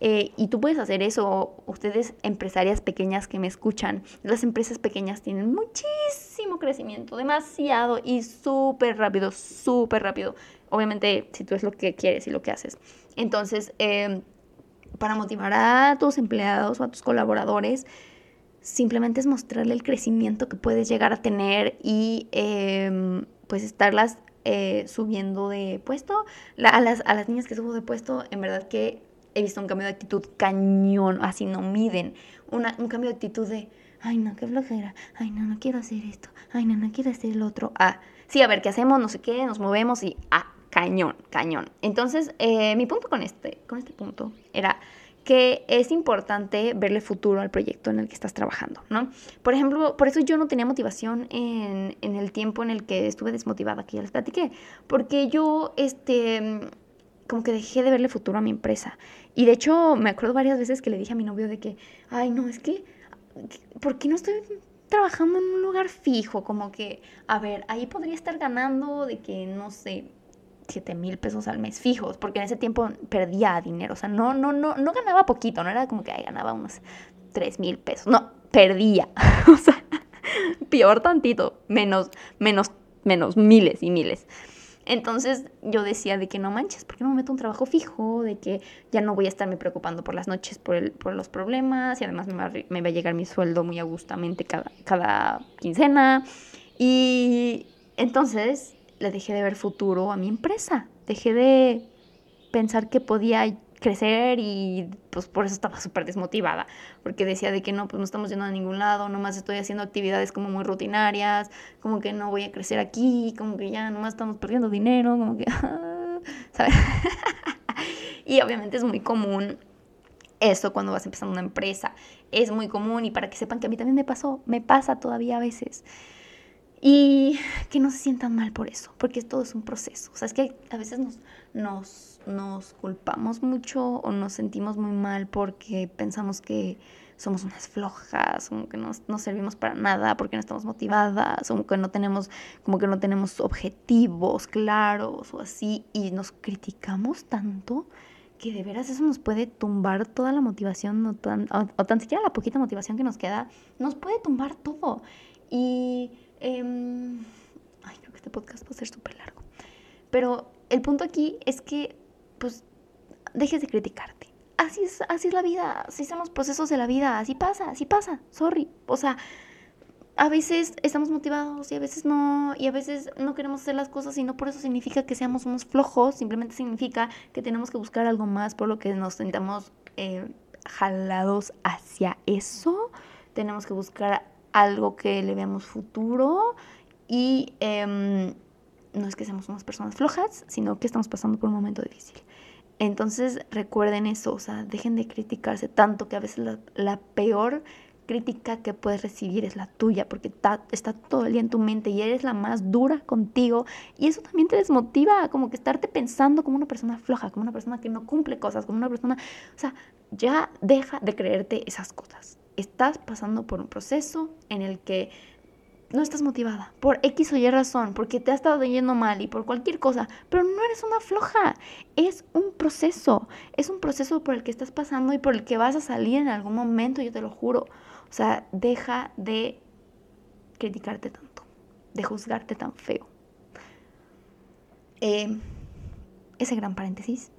Eh, y tú puedes hacer eso, ustedes empresarias pequeñas que me escuchan, las empresas pequeñas tienen muchísimo crecimiento, demasiado y súper rápido, súper rápido obviamente si tú es lo que quieres y lo que haces. Entonces, em, para motivar a tus empleados o a tus colaboradores, simplemente es mostrarle el crecimiento que puedes llegar a tener y em, pues estarlas eh, subiendo de puesto. a, las, a las niñas que subo de puesto, en verdad que he visto un cambio de actitud cañón, así no miden. Un cambio de actitud de, ay no, qué flojera, ay no, no quiero hacer esto, ay no, no quiero hacer el otro. Ah, sí, a ver, ¿qué hacemos? No sé qué, nos movemos y, ah, cañón, cañón. Entonces, eh, mi punto con este, con este punto era que es importante verle futuro al proyecto en el que estás trabajando, ¿no? Por ejemplo, por eso yo no tenía motivación en, en el tiempo en el que estuve desmotivada, que ya les platiqué, porque yo, este, como que dejé de verle futuro a mi empresa. Y de hecho, me acuerdo varias veces que le dije a mi novio de que, ay, no, es que, ¿por qué no estoy trabajando en un lugar fijo? Como que, a ver, ahí podría estar ganando de que, no sé, 7 mil pesos al mes fijos, porque en ese tiempo perdía dinero, o sea, no, no, no, no ganaba poquito, no era como que ganaba unos 3 mil pesos, no, perdía, o sea, peor tantito, menos, menos, menos miles y miles. Entonces yo decía de que no manches, ¿por qué no me meto un trabajo fijo? De que ya no voy a estarme preocupando por las noches por, el, por los problemas y además me va, me va, a llegar mi sueldo muy agustamente cada, cada quincena. Y entonces le dejé de ver futuro a mi empresa. Dejé de pensar que podía crecer y pues por eso estaba súper desmotivada, porque decía de que no, pues no estamos yendo a ningún lado, nomás estoy haciendo actividades como muy rutinarias, como que no voy a crecer aquí, como que ya nomás estamos perdiendo dinero, como que, ¿sabes? y obviamente es muy común eso cuando vas empezando una empresa, es muy común y para que sepan que a mí también me pasó, me pasa todavía a veces. Y que no se sientan mal por eso, porque todo es un proceso. O sea, es que a veces nos, nos, nos culpamos mucho o nos sentimos muy mal porque pensamos que somos unas flojas, como que no, no, servimos para nada, porque no estamos motivadas, como que no tenemos, como que no tenemos objetivos claros o así, y nos criticamos tanto que de veras eso nos puede tumbar toda la motivación, o tan, o tan siquiera la poquita motivación que nos queda, nos puede tumbar todo. Y Em, ay, creo que este podcast va a ser súper largo. Pero el punto aquí es que, pues, dejes de criticarte. Así es, así es la vida, así son los procesos de la vida, así pasa, así pasa, sorry. O sea, a veces estamos motivados y a veces no, y a veces no queremos hacer las cosas y no por eso significa que seamos unos flojos, simplemente significa que tenemos que buscar algo más por lo que nos sentamos eh, jalados hacia eso. Tenemos que buscar algo que le veamos futuro y em, no es que seamos unas personas flojas, sino que estamos pasando por un momento difícil. Entonces recuerden eso, o sea, dejen de criticarse tanto que a veces la, peor crítica que puedes recibir es la tuya, porque está, está, todo el día en tu mente y eres la más dura contigo y eso también te desmotiva, como que estarte pensando como una persona floja, como una persona que no cumple cosas, como una persona, o sea, ya deja de creerte esas cosas estás pasando por un proceso en el que no estás motivada por X o Y razón, porque te ha estado yendo mal y por cualquier cosa, pero no eres una floja, es un proceso, es un proceso por el que estás pasando y por el que vas a salir en algún momento, yo te lo juro. O sea, deja de criticarte tanto, de juzgarte tan feo. Eh, ese gran paréntesis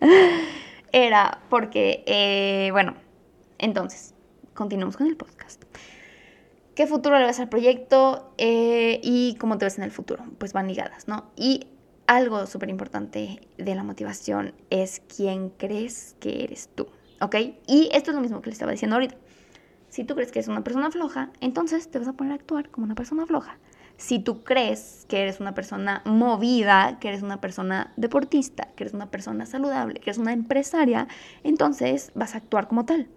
era porque, eh, bueno, entonces, continuamos con el podcast qué futuro le ves al proyecto eh, y cómo te ves en el futuro. Pues van ligadas, ¿no? Y algo súper importante de la motivación es quién crees que eres tú, ¿ok? Y esto es lo mismo que le estaba diciendo ahorita. Si tú crees que eres una persona floja, entonces te vas a poner a actuar como una persona floja. Si tú crees que eres una persona movida, que eres una persona deportista, que eres una persona saludable, que eres una empresaria, entonces vas a actuar como tal.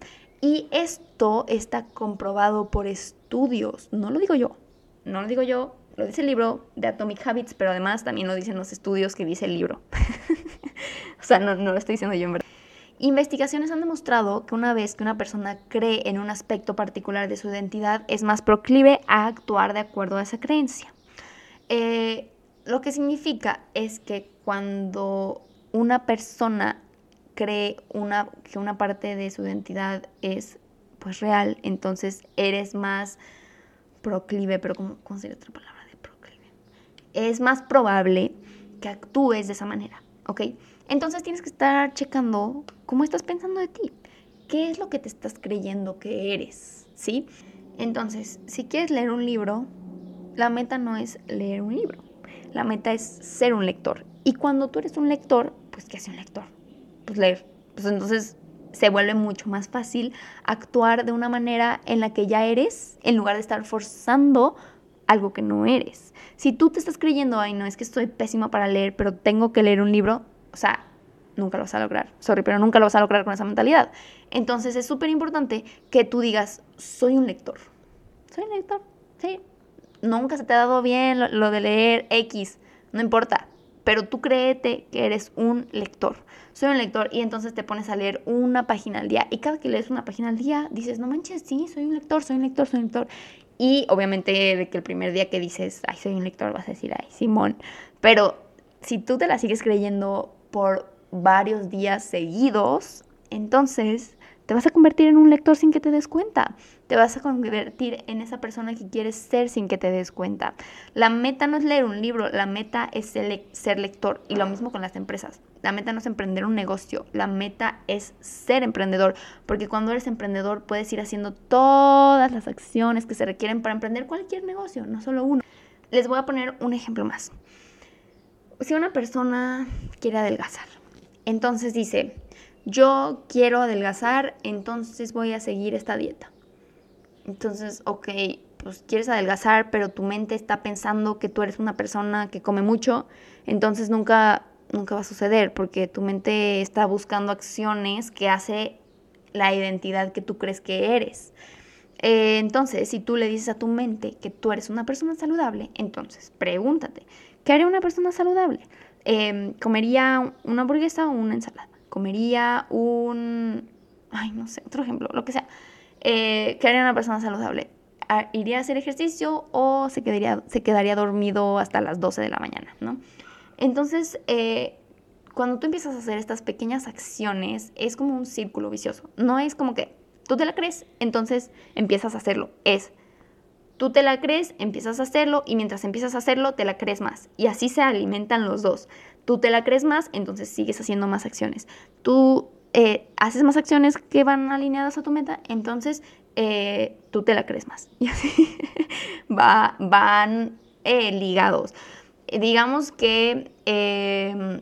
Y esto está comprobado por estudios, no lo digo yo, no lo digo yo, lo dice el libro de Atomic Habits, pero además también lo dicen los estudios que dice el libro. o sea, no, lo estoy diciendo yo en verdad. Investigaciones han demostrado que una vez que una persona cree en un aspecto particular de su identidad, es más proclive a actuar de acuerdo a esa creencia. Eh, lo que significa es que cuando una persona cree una, que una parte de su identidad es pues real, entonces eres más proclive, pero ¿cómo, cómo otra palabra de proclive? Es más probable que actúes de esa manera, ¿ok? Entonces tienes que estar checando cómo estás pensando de ti, qué es lo que te estás creyendo que eres, ¿sí? Entonces, si quieres leer un libro, la meta no es leer un libro, la meta es ser un lector. Y cuando tú eres un lector, pues ¿qué hace un lector? Pues leer. Pues entonces se vuelve mucho más fácil actuar de una manera en la que ya eres, en lugar de estar forzando algo que no eres. Si tú te estás creyendo, ay, no, es que estoy pésima para leer, pero tengo que leer un libro, o sea, nunca lo vas a lograr. Sorry, pero nunca lo vas a lograr con esa mentalidad. Entonces es súper importante que tú digas, soy un lector. Soy un lector, sí. Nunca se te ha dado bien lo, lo de leer X, no importa pero tú créete que eres un lector. Soy un lector y entonces te pones a leer una página al día y cada que lees una página al día dices, no manches, sí, soy un lector, soy un lector, soy un lector. Y obviamente de que el primer día que dices, ay, soy un lector, vas a decir, ay, Simón. Pero si tú te la sigues creyendo por varios días seguidos, entonces te vas a convertir en un lector sin que te des cuenta. Te vas a convertir en esa persona que quieres ser sin que te des cuenta. La meta no es leer un libro, la meta es ser lector. Y lo mismo con las empresas. La meta no es emprender un negocio, la meta es ser emprendedor. Porque cuando eres emprendedor puedes ir haciendo todas las acciones que se requieren para emprender cualquier negocio, no solo uno. Les voy a poner un ejemplo más. Si una persona quiere adelgazar, entonces dice, yo quiero adelgazar, entonces voy a seguir esta dieta. Entonces, ok, pues quieres adelgazar, pero tu mente está pensando que tú eres una persona que come mucho, entonces nunca, nunca va a suceder, porque tu mente está buscando acciones que hace la identidad que tú crees que eres. Eh, entonces, si tú le dices a tu mente que tú eres una persona saludable, entonces pregúntate, ¿qué haría una persona saludable? Em, ¿Comería una hamburguesa o una ensalada? Comería un, ay, no sé, otro ejemplo, lo que sea, eh, ¿qué haría una persona saludable? Ah, ¿Iría a hacer ejercicio o se quedaría, se quedaría dormido hasta las 12 de la mañana, ¿no? Entonces, eh, cuando tú empiezas a hacer estas pequeñas acciones, es como un círculo vicioso. No es como que tú te la crees, entonces empiezas a hacerlo. Es Tú te la crees, empiezas a hacerlo y mientras empiezas a hacerlo te la crees más. Y así se alimentan los dos. Tú te la crees más, entonces sigues haciendo más acciones. Tú eh, haces más acciones que van alineadas a tu meta, entonces eh, tú te la crees más. Y así Va, van eh, ligados. digamos que em,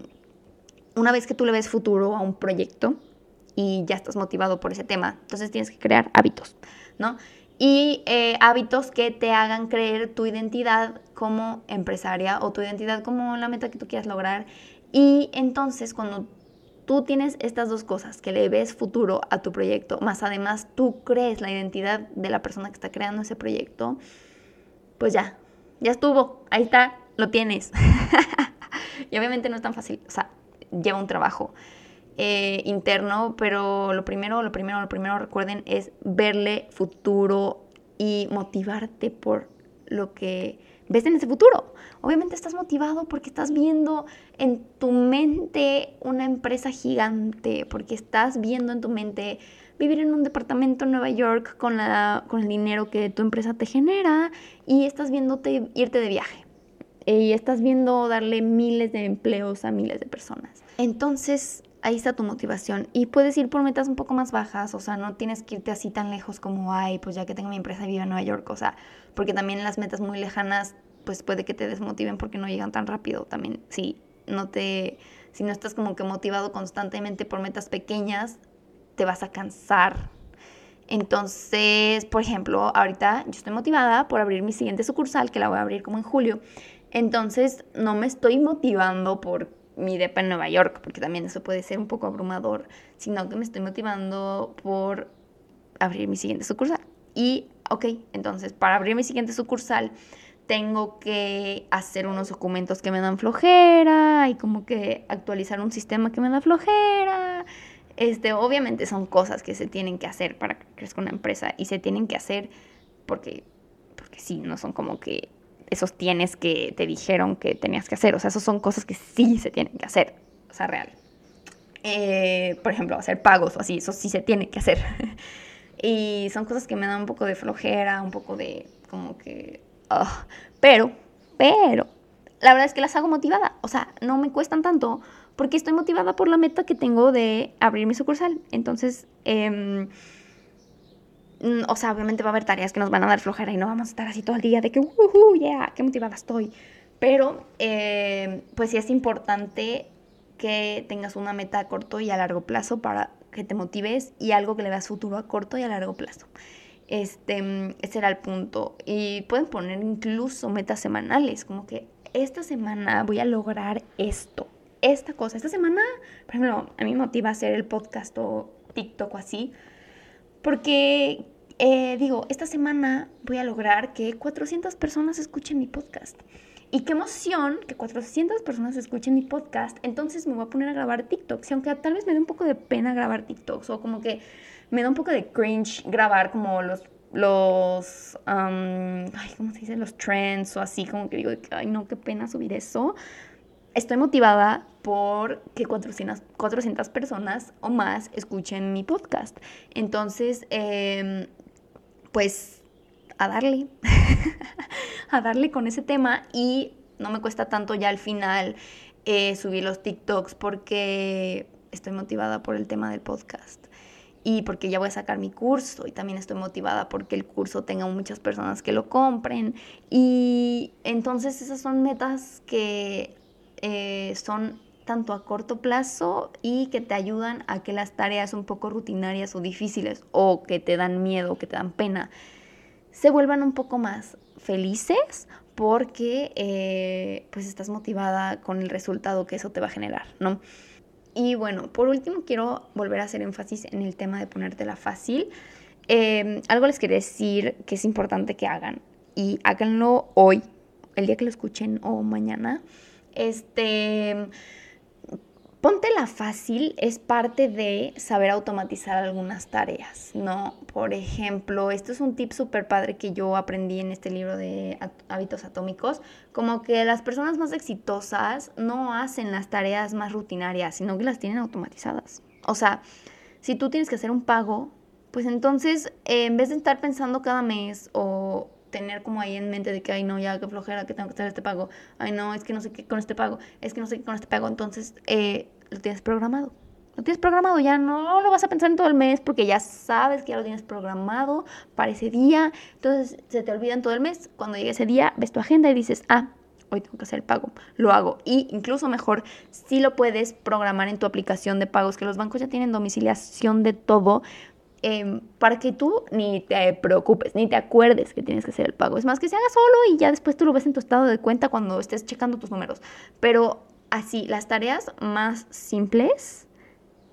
una vez que tú le ves futuro a un proyecto y ya estás motivado por ese tema, entonces tienes que crear hábitos, ¿no? Y eh, hábitos que te hagan creer tu identidad como empresaria o tu identidad como la meta que tú quieras lograr. Y entonces cuando tú tienes estas dos cosas, que le ves futuro a tu proyecto, más además tú crees la identidad de la persona que está creando ese proyecto, pues ya, ya estuvo, ahí está, lo tienes. y obviamente no es tan fácil, o sea, lleva un trabajo. Eh, interno, pero lo primero, lo primero, lo primero, recuerden, es verle futuro y motivarte por lo que ves en ese futuro. Obviamente estás motivado porque estás viendo en tu mente una empresa gigante, porque estás viendo en tu mente vivir en un departamento en Nueva York con, la, con el dinero que tu empresa te genera y estás viéndote irte de viaje. Y estás viendo darle miles de empleos a miles de personas. Entonces, ahí está tu motivación. Y puedes ir por metas un poco más bajas, o sea, no tienes que irte así tan lejos como, ay, pues ya que tengo mi empresa y vivo en Nueva York, o sea, porque también las metas muy lejanas, pues puede que te desmotiven porque no llegan tan rápido. También, si no te, si no estás como que motivado constantemente por metas pequeñas, te vas a cansar. Entonces, por ejemplo, ahorita yo estoy motivada por abrir mi siguiente sucursal, que la voy a abrir como en julio. Entonces, no me estoy motivando por mi depa en Nueva York, porque también eso puede ser un poco abrumador, sino que me estoy motivando por abrir mi siguiente sucursal. Y, ok, entonces para abrir mi siguiente sucursal tengo que hacer unos documentos que me dan flojera y como que actualizar un sistema que me da flojera. Este, obviamente son cosas que se tienen que hacer para que crezca una empresa y se tienen que hacer porque, porque sí, no son como que esos tienes que te dijeron que tenías que hacer. O sea, esos son cosas que sí se tienen que hacer. O sea, real. Eh, por ejemplo, hacer pagos o así, eso sí se tiene que hacer. y son cosas que me dan un poco de flojera, un poco de como que... pero, pero, la verdad es que las hago motivada. O sea, no me cuestan tanto porque estoy motivada por la meta que tengo de abrir mi sucursal. Entonces, eh, o sea, obviamente va a haber tareas que nos van a dar flojera y no vamos a estar así todo el día de que, uh, yeah, qué motivada estoy. Pero, eh, pues sí es importante que tengas una meta a corto y a largo plazo para que te motives y algo que le das futuro a corto y a largo plazo. Este, ese era el punto. Y pueden poner incluso metas semanales, como que esta semana voy a lograr esto, esta cosa. Esta semana, por ejemplo, a mí me motiva hacer el podcast o TikTok o así, porque eh, digo, esta semana voy a lograr que 400 personas escuchen mi podcast. Y qué emoción que 400 personas escuchen mi podcast. Entonces me voy a poner a grabar TikToks. Y aunque tal vez me dé un poco de pena grabar TikToks o como que me da un poco de cringe grabar como los los, ¿cómo se dice? Los trends o así, como que digo, ay, no, qué pena subir eso estoy motivada por que 400, 400 personas o más escuchen mi podcast. Entonces, em, pues a darle, a darle con ese tema y no me cuesta tanto ya al final eh, subir los TikToks porque estoy motivada por el tema del podcast y porque ya voy a sacar mi curso y también estoy motivada porque el curso tenga muchas personas que lo compren. Y entonces esas son metas que eh, son tanto a corto plazo y que te ayudan a que las tareas un poco rutinarias o difíciles o que te dan miedo, que te dan pena, se vuelvan un poco más felices porque eh, pues estás motivada con el resultado que eso te va a generar, ¿no? Y bueno, por último quiero volver a hacer énfasis en el tema de ponértela fácil. Em, algo les quiero decir que es importante que hagan y háganlo hoy, el día que lo escuchen o mañana este, ponte la fácil es parte de saber automatizar algunas tareas, ¿no? Por ejemplo, esto es un tip súper padre que yo aprendí en este libro de hábitos atómicos, como que las personas más exitosas no hacen las tareas más rutinarias, sino que las tienen automatizadas. O sea, si tú tienes que hacer un pago, pues entonces, en vez de estar pensando cada mes o tener como ahí en mente de que, ay, no, ya qué flojera que tengo que hacer este pago, ay, no, es que no sé qué con este pago, es que no sé qué con este pago, entonces eh, lo tienes programado. Lo tienes programado, ya no lo vas a pensar en todo el mes porque ya sabes que ya lo tienes programado para ese día, entonces se te olvida en todo el mes. Cuando llegue ese día, ves tu agenda y dices, ah, hoy tengo que hacer el pago, lo hago. Y incluso mejor, si lo puedes programar en tu aplicación de pagos, que los bancos ya tienen domiciliación de todo, Em, para que tú ni te preocupes, ni te acuerdes que tienes que hacer el pago. Es más, que se haga solo y ya después tú lo ves en tu estado de cuenta cuando estés checando tus números. Pero así, las tareas más simples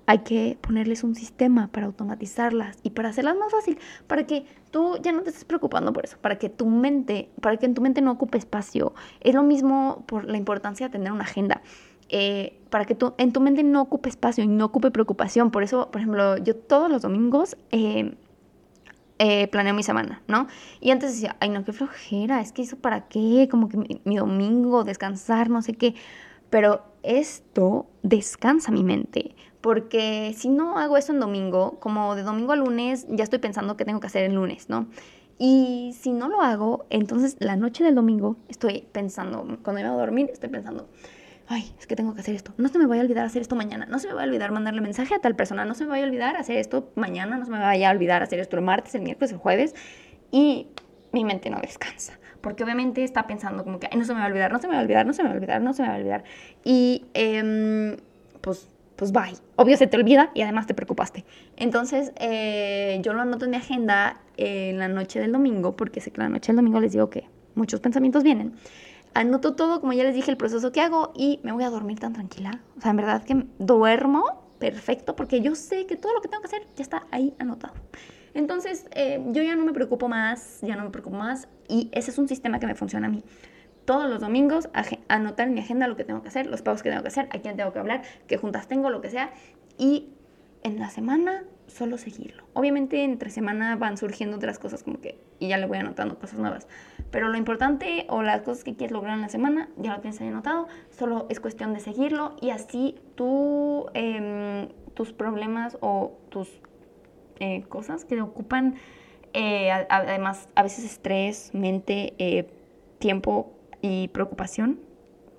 hay que ponerles un sistema para automatizarlas y para hacerlas más fácil, para que tú ya no te estés preocupando por eso, para que tu mente, para que en tu mente no ocupe espacio. Es lo mismo por la importancia de tener una agenda. Eh, para que tú, en tu mente no ocupe espacio y no ocupe preocupación. Por eso, por ejemplo, yo todos los domingos eh, eh, planeo mi semana, ¿no? Y antes decía, ay, no, qué flojera, es que eso para qué, como que mi, mi domingo, descansar, no sé qué. Pero esto descansa mi mente, porque si no hago eso en domingo, como de domingo a lunes, ya estoy pensando qué tengo que hacer el lunes, ¿no? Y si no lo hago, entonces la noche del domingo estoy pensando, cuando iba a dormir, estoy pensando, ay, es que tengo que hacer esto. No se me vaya a olvidar hacer esto mañana. No se me vaya a olvidar mandarle mensaje a tal persona. No se me vaya a olvidar hacer esto mañana. No se me vaya a olvidar hacer esto el martes, el miércoles, el jueves. Y mi mente no descansa. Porque obviamente está pensando como que, ay, no se me va a olvidar, no se me va a olvidar, no se me va a olvidar, no se me va a olvidar. Y eh, pues, pues bye. Obvio se te olvida y además te preocupaste. Entonces eh, yo lo anoto en mi agenda en la noche del domingo, porque sé que la noche del domingo les digo que muchos pensamientos vienen anoto todo, como ya les dije, el proceso que hago y me voy a dormir tan tranquila. O sea, en verdad que duermo perfecto porque yo sé que todo lo que tengo que hacer ya está ahí anotado. Entonces, eh, yo ya no me preocupo más, ya no me preocupo más y ese es un sistema que me funciona a mí. Todos los domingos anotar en mi agenda lo que tengo que hacer, los pagos que tengo que hacer, a quién tengo que hablar, qué juntas tengo, lo que sea. Y en la semana solo seguirlo. Obviamente entre semana van surgiendo otras cosas como que, y ya le voy anotando cosas nuevas. Pero lo importante o las cosas que quieres lograr en la semana, ya lo tienes ahí anotado, solo es cuestión de seguirlo y así tú, em, tus problemas o tus eh, cosas que ocupan, eh, además a veces estrés, mente, eh, tiempo y preocupación,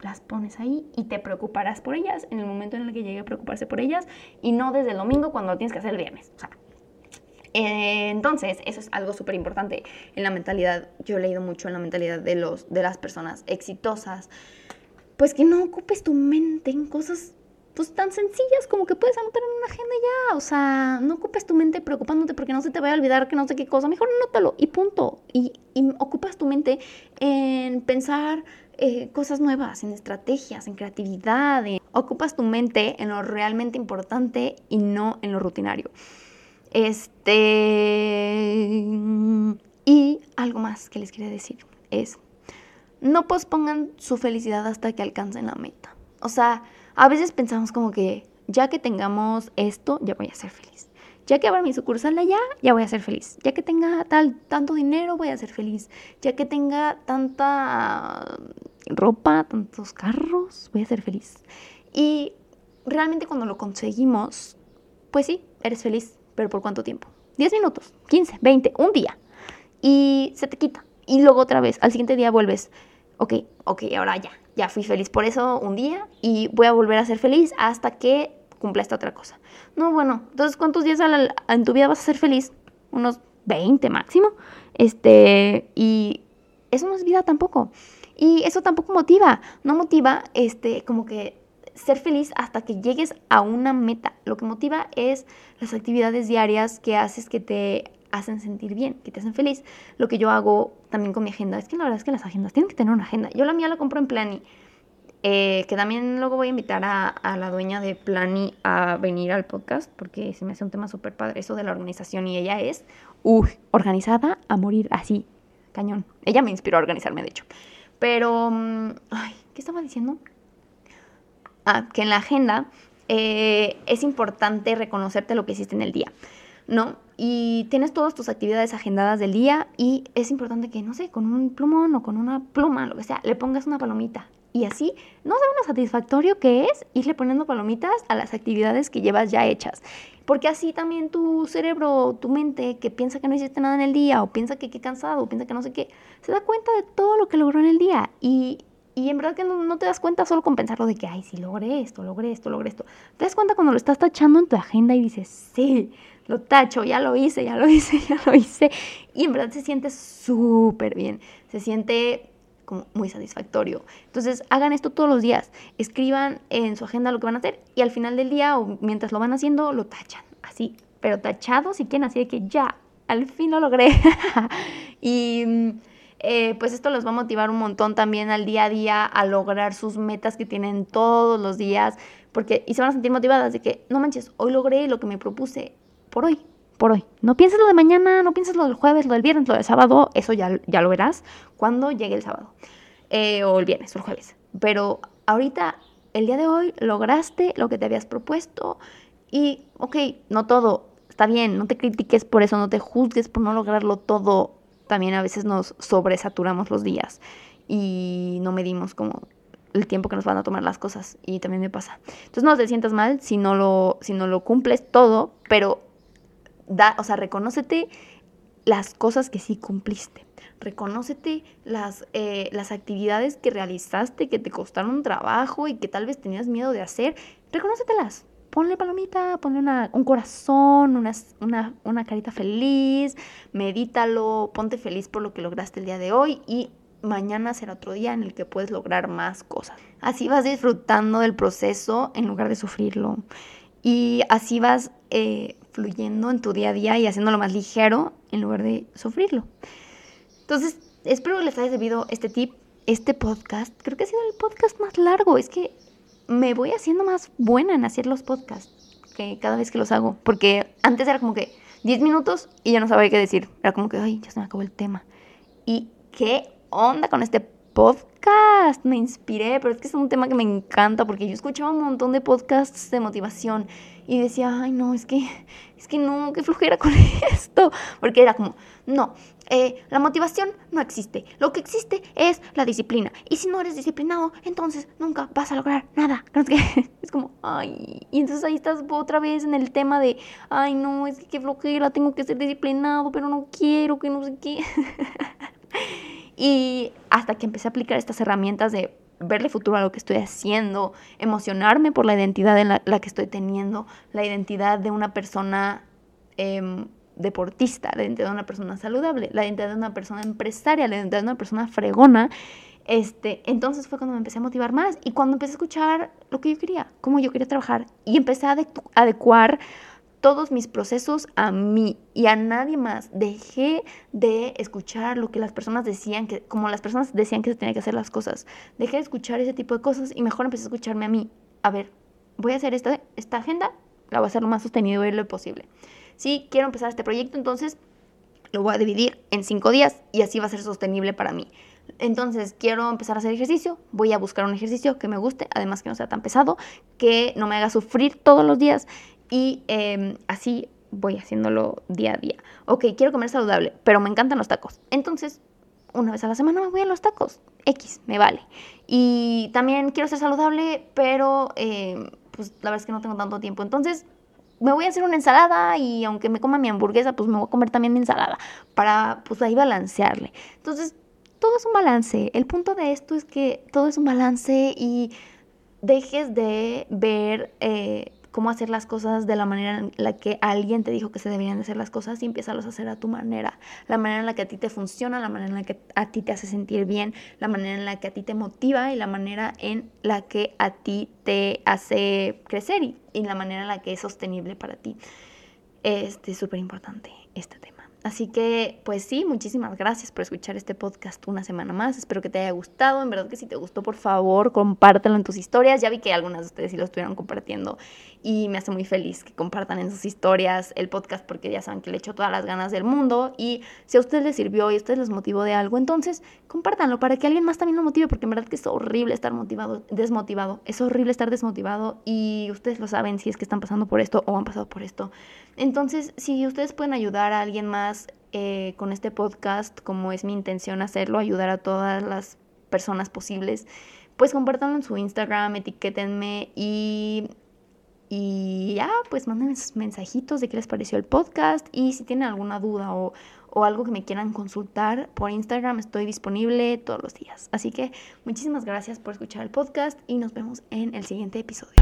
las pones ahí y te preocuparás por ellas en el momento en el que llegue a preocuparse por ellas y no desde el domingo cuando lo tienes que hacer el viernes. Entonces, eso es algo súper importante en la mentalidad. Yo he leído mucho en la mentalidad de, los, de las personas exitosas. Pues que no ocupes tu mente en cosas pues tan sencillas como que puedes anotar en una agenda ya. O sea, no ocupes tu mente preocupándote porque no se te vaya a olvidar que no sé qué cosa. Mejor anótalo y punto. Y, ocupas tu mente en pensar eh, cosas nuevas, en estrategias, en creatividad. Ocupas tu mente en lo realmente importante y no en lo rutinario. Este. Y algo más que les quería decir es: no pospongan su felicidad hasta que alcancen la meta. O sea, a veces pensamos como que ya que tengamos esto, ya voy a ser feliz. Ya que abra mi sucursal allá, ya voy a ser feliz. Ya que tenga tal, tanto dinero, voy a ser feliz. Ya que tenga tanta ropa, tantos carros, voy a ser feliz. Y realmente cuando lo conseguimos, pues sí, eres feliz, pero ¿por cuánto tiempo? 10 minutos, 15, 20, un día. Y se te quita. Y luego otra vez, al siguiente día vuelves, ok, ok, ahora ya, ya fui feliz por eso un día y voy a volver a ser feliz hasta que cumpla esta otra cosa. No, bueno, entonces, ¿cuántos días en tu vida vas a ser feliz? Unos 20 máximo. Este, y eso no es vida tampoco. Y eso tampoco motiva, no motiva este como que ser feliz hasta que llegues a una meta. Lo que motiva es las actividades diarias que haces que te hacen sentir bien, que te hacen feliz. Lo que yo hago también con mi agenda, es que la verdad es que las agendas tienen que tener una agenda. Yo la mía la compro en Plani, eh, que también luego voy a invitar a, la dueña de Plani a venir al podcast, porque se me hace un tema súper padre eso de la organización y ella es, uy, organizada a morir así, cañón. Ella me inspiró a organizarme, de hecho. Pero, mm, ay, ¿qué estaba diciendo? Ah, que en la agenda eh, es importante reconocerte lo que hiciste en el día, ¿no? Y tienes todas tus actividades agendadas del día y es importante que, no sé, con un plumón o con una pluma, lo que sea, le pongas una palomita. Y así, no sabe lo satisfactorio que es irle poniendo palomitas a las actividades que llevas ya hechas. Porque así también tu cerebro, tu mente, que piensa que no hiciste nada en el día, o piensa que qué cansado, o piensa que no sé qué, se da cuenta de todo lo que logró en el día. Y, y en verdad que no, te das cuenta solo con pensarlo de que, ay, sí, logré esto, logré esto, logré esto. Te das cuenta cuando lo estás tachando en tu agenda y dices, sí, lo tacho, ya lo hice, ya lo hice, ya lo hice. Y en verdad se siente súper bien. Se siente como muy satisfactorio. Entonces, hagan esto todos los días. Escriban en su agenda lo que van a hacer y al final del día o mientras lo van haciendo, lo tachan. Así, pero tachado si quieren, así de que ya, al fin lo logré. y eh, pues esto los va a motivar un montón también al día a día a lograr sus metas que tienen todos los días. Porque, y se van a sentir motivadas de que, no manches, hoy logré lo que me propuse por hoy por hoy. No pienses lo de mañana, no pienses lo del jueves, lo del viernes, lo del sábado, eso ya, ya lo verás cuando llegue el sábado. Eh, o el viernes o el jueves. Pero ahorita, el día de hoy, lograste lo que te habías propuesto y, ok, no todo. Está bien, no te critiques por eso, no te juzgues por no lograrlo todo. También a veces nos sobresaturamos los días y no medimos como el tiempo que nos van a tomar las cosas y también me pasa. Entonces no te sientas mal si no lo, si no lo cumples todo, pero da, o sea, reconócete las cosas que sí cumpliste. Reconócete las, eh, las actividades que realizaste, que te costaron trabajo y que tal vez tenías miedo de hacer. Reconócetelas. Ponle palomita, ponle una, un corazón, una, una, una carita feliz, medítalo, ponte feliz por lo que lograste el día de hoy y mañana será otro día en el que puedes lograr más cosas. Así vas disfrutando del proceso en lugar de sufrirlo. Y así vas eh, fluyendo en tu día a día y haciéndolo más ligero en lugar de sufrirlo. Entonces, espero que les haya servido este tip, este podcast. Creo que ha sido el podcast más largo. Es que me voy haciendo más buena en hacer los podcasts que cada vez que los hago. Porque antes era como que 10 minutos y ya no sabía qué decir. Era como que, ay, ya se me acabó el tema. Y qué onda con este podcast? Me inspiré, pero es que es un tema que me encanta porque yo escuchaba un montón de podcasts de motivación y decía, ay, no, es que, es que no, qué flujera con esto. Porque era como, no, eh, la motivación no existe. Lo que existe es la disciplina. Y si no eres disciplinado, entonces nunca vas a lograr nada. Es como, ay, y entonces ahí estás otra vez en el tema de, ay, no, es que qué flojera, tengo que ser disciplinado, pero no quiero, que no sé qué. Y hasta que empecé a aplicar estas herramientas de verle futuro a lo que estoy haciendo, emocionarme por la identidad en la, que estoy teniendo, la identidad de una persona em, deportista, la identidad de una persona saludable, la identidad de una persona empresaria, la identidad de una persona fregona. Este, entonces fue cuando me empecé a motivar más y cuando empecé a escuchar lo que yo quería, cómo yo quería trabajar y empecé a adecuar todos mis procesos a mí y a nadie más. Dejé de escuchar lo que las personas decían, que, como las personas decían que se tenía que hacer las cosas. Dejé de escuchar ese tipo de cosas y mejor empecé a escucharme a mí. A ver, voy a hacer esta, esta agenda, la voy a hacer lo más sostenible lo posible. Si quiero empezar este proyecto, entonces lo voy a dividir en cinco días y así va a ser sostenible para mí. Entonces, quiero empezar a hacer ejercicio, voy a buscar un ejercicio que me guste, además que no sea tan pesado, que no me haga sufrir todos los días y em, así voy haciéndolo día a día. Ok, quiero comer saludable, pero me encantan los tacos. Entonces, una vez a la semana me voy a los tacos. X, me vale. Y también quiero ser saludable, pero em, pues la verdad es que no tengo tanto tiempo. Entonces, me voy a hacer una ensalada y aunque me coma mi hamburguesa, pues me voy a comer también mi ensalada para pues ahí balancearle. Entonces, todo es un balance. El punto de esto es que todo es un balance y dejes de ver eh, cómo hacer las cosas de la manera en la que alguien te dijo que se deberían de hacer las cosas y empiezas a hacer a tu manera, la manera en la que a ti te funciona, la manera en la que a ti te hace sentir bien, la manera en la que a ti te motiva y la manera en la que a ti te hace crecer y, la manera en la que es sostenible para ti. Este es súper importante este tema. Así que, pues sí, muchísimas gracias por escuchar este podcast una semana más. Espero que te haya gustado. En verdad que si te gustó, por favor, compártelo en tus historias. Ya vi que algunas de ustedes sí lo estuvieron compartiendo y me hace muy feliz que compartan en sus historias el podcast porque ya saben que le echo todas las ganas del mundo. Y si a ustedes les sirvió y a ustedes les motivó de algo, entonces compártanlo para que alguien más también lo motive porque en verdad que es horrible estar motivado, desmotivado. Es horrible estar desmotivado y ustedes lo saben si es que están pasando por esto o han pasado por esto. Entonces, si ustedes pueden ayudar a alguien más eh, con este podcast, como es mi intención hacerlo, ayudar a todas las personas posibles, pues compártanlo en su Instagram, etiquétenme y, y ya, pues mándenme sus mensajitos de qué les pareció el podcast y si tienen alguna duda o, o algo que me quieran consultar por Instagram, estoy disponible todos los días. Así que muchísimas gracias por escuchar el podcast y nos vemos en el siguiente episodio.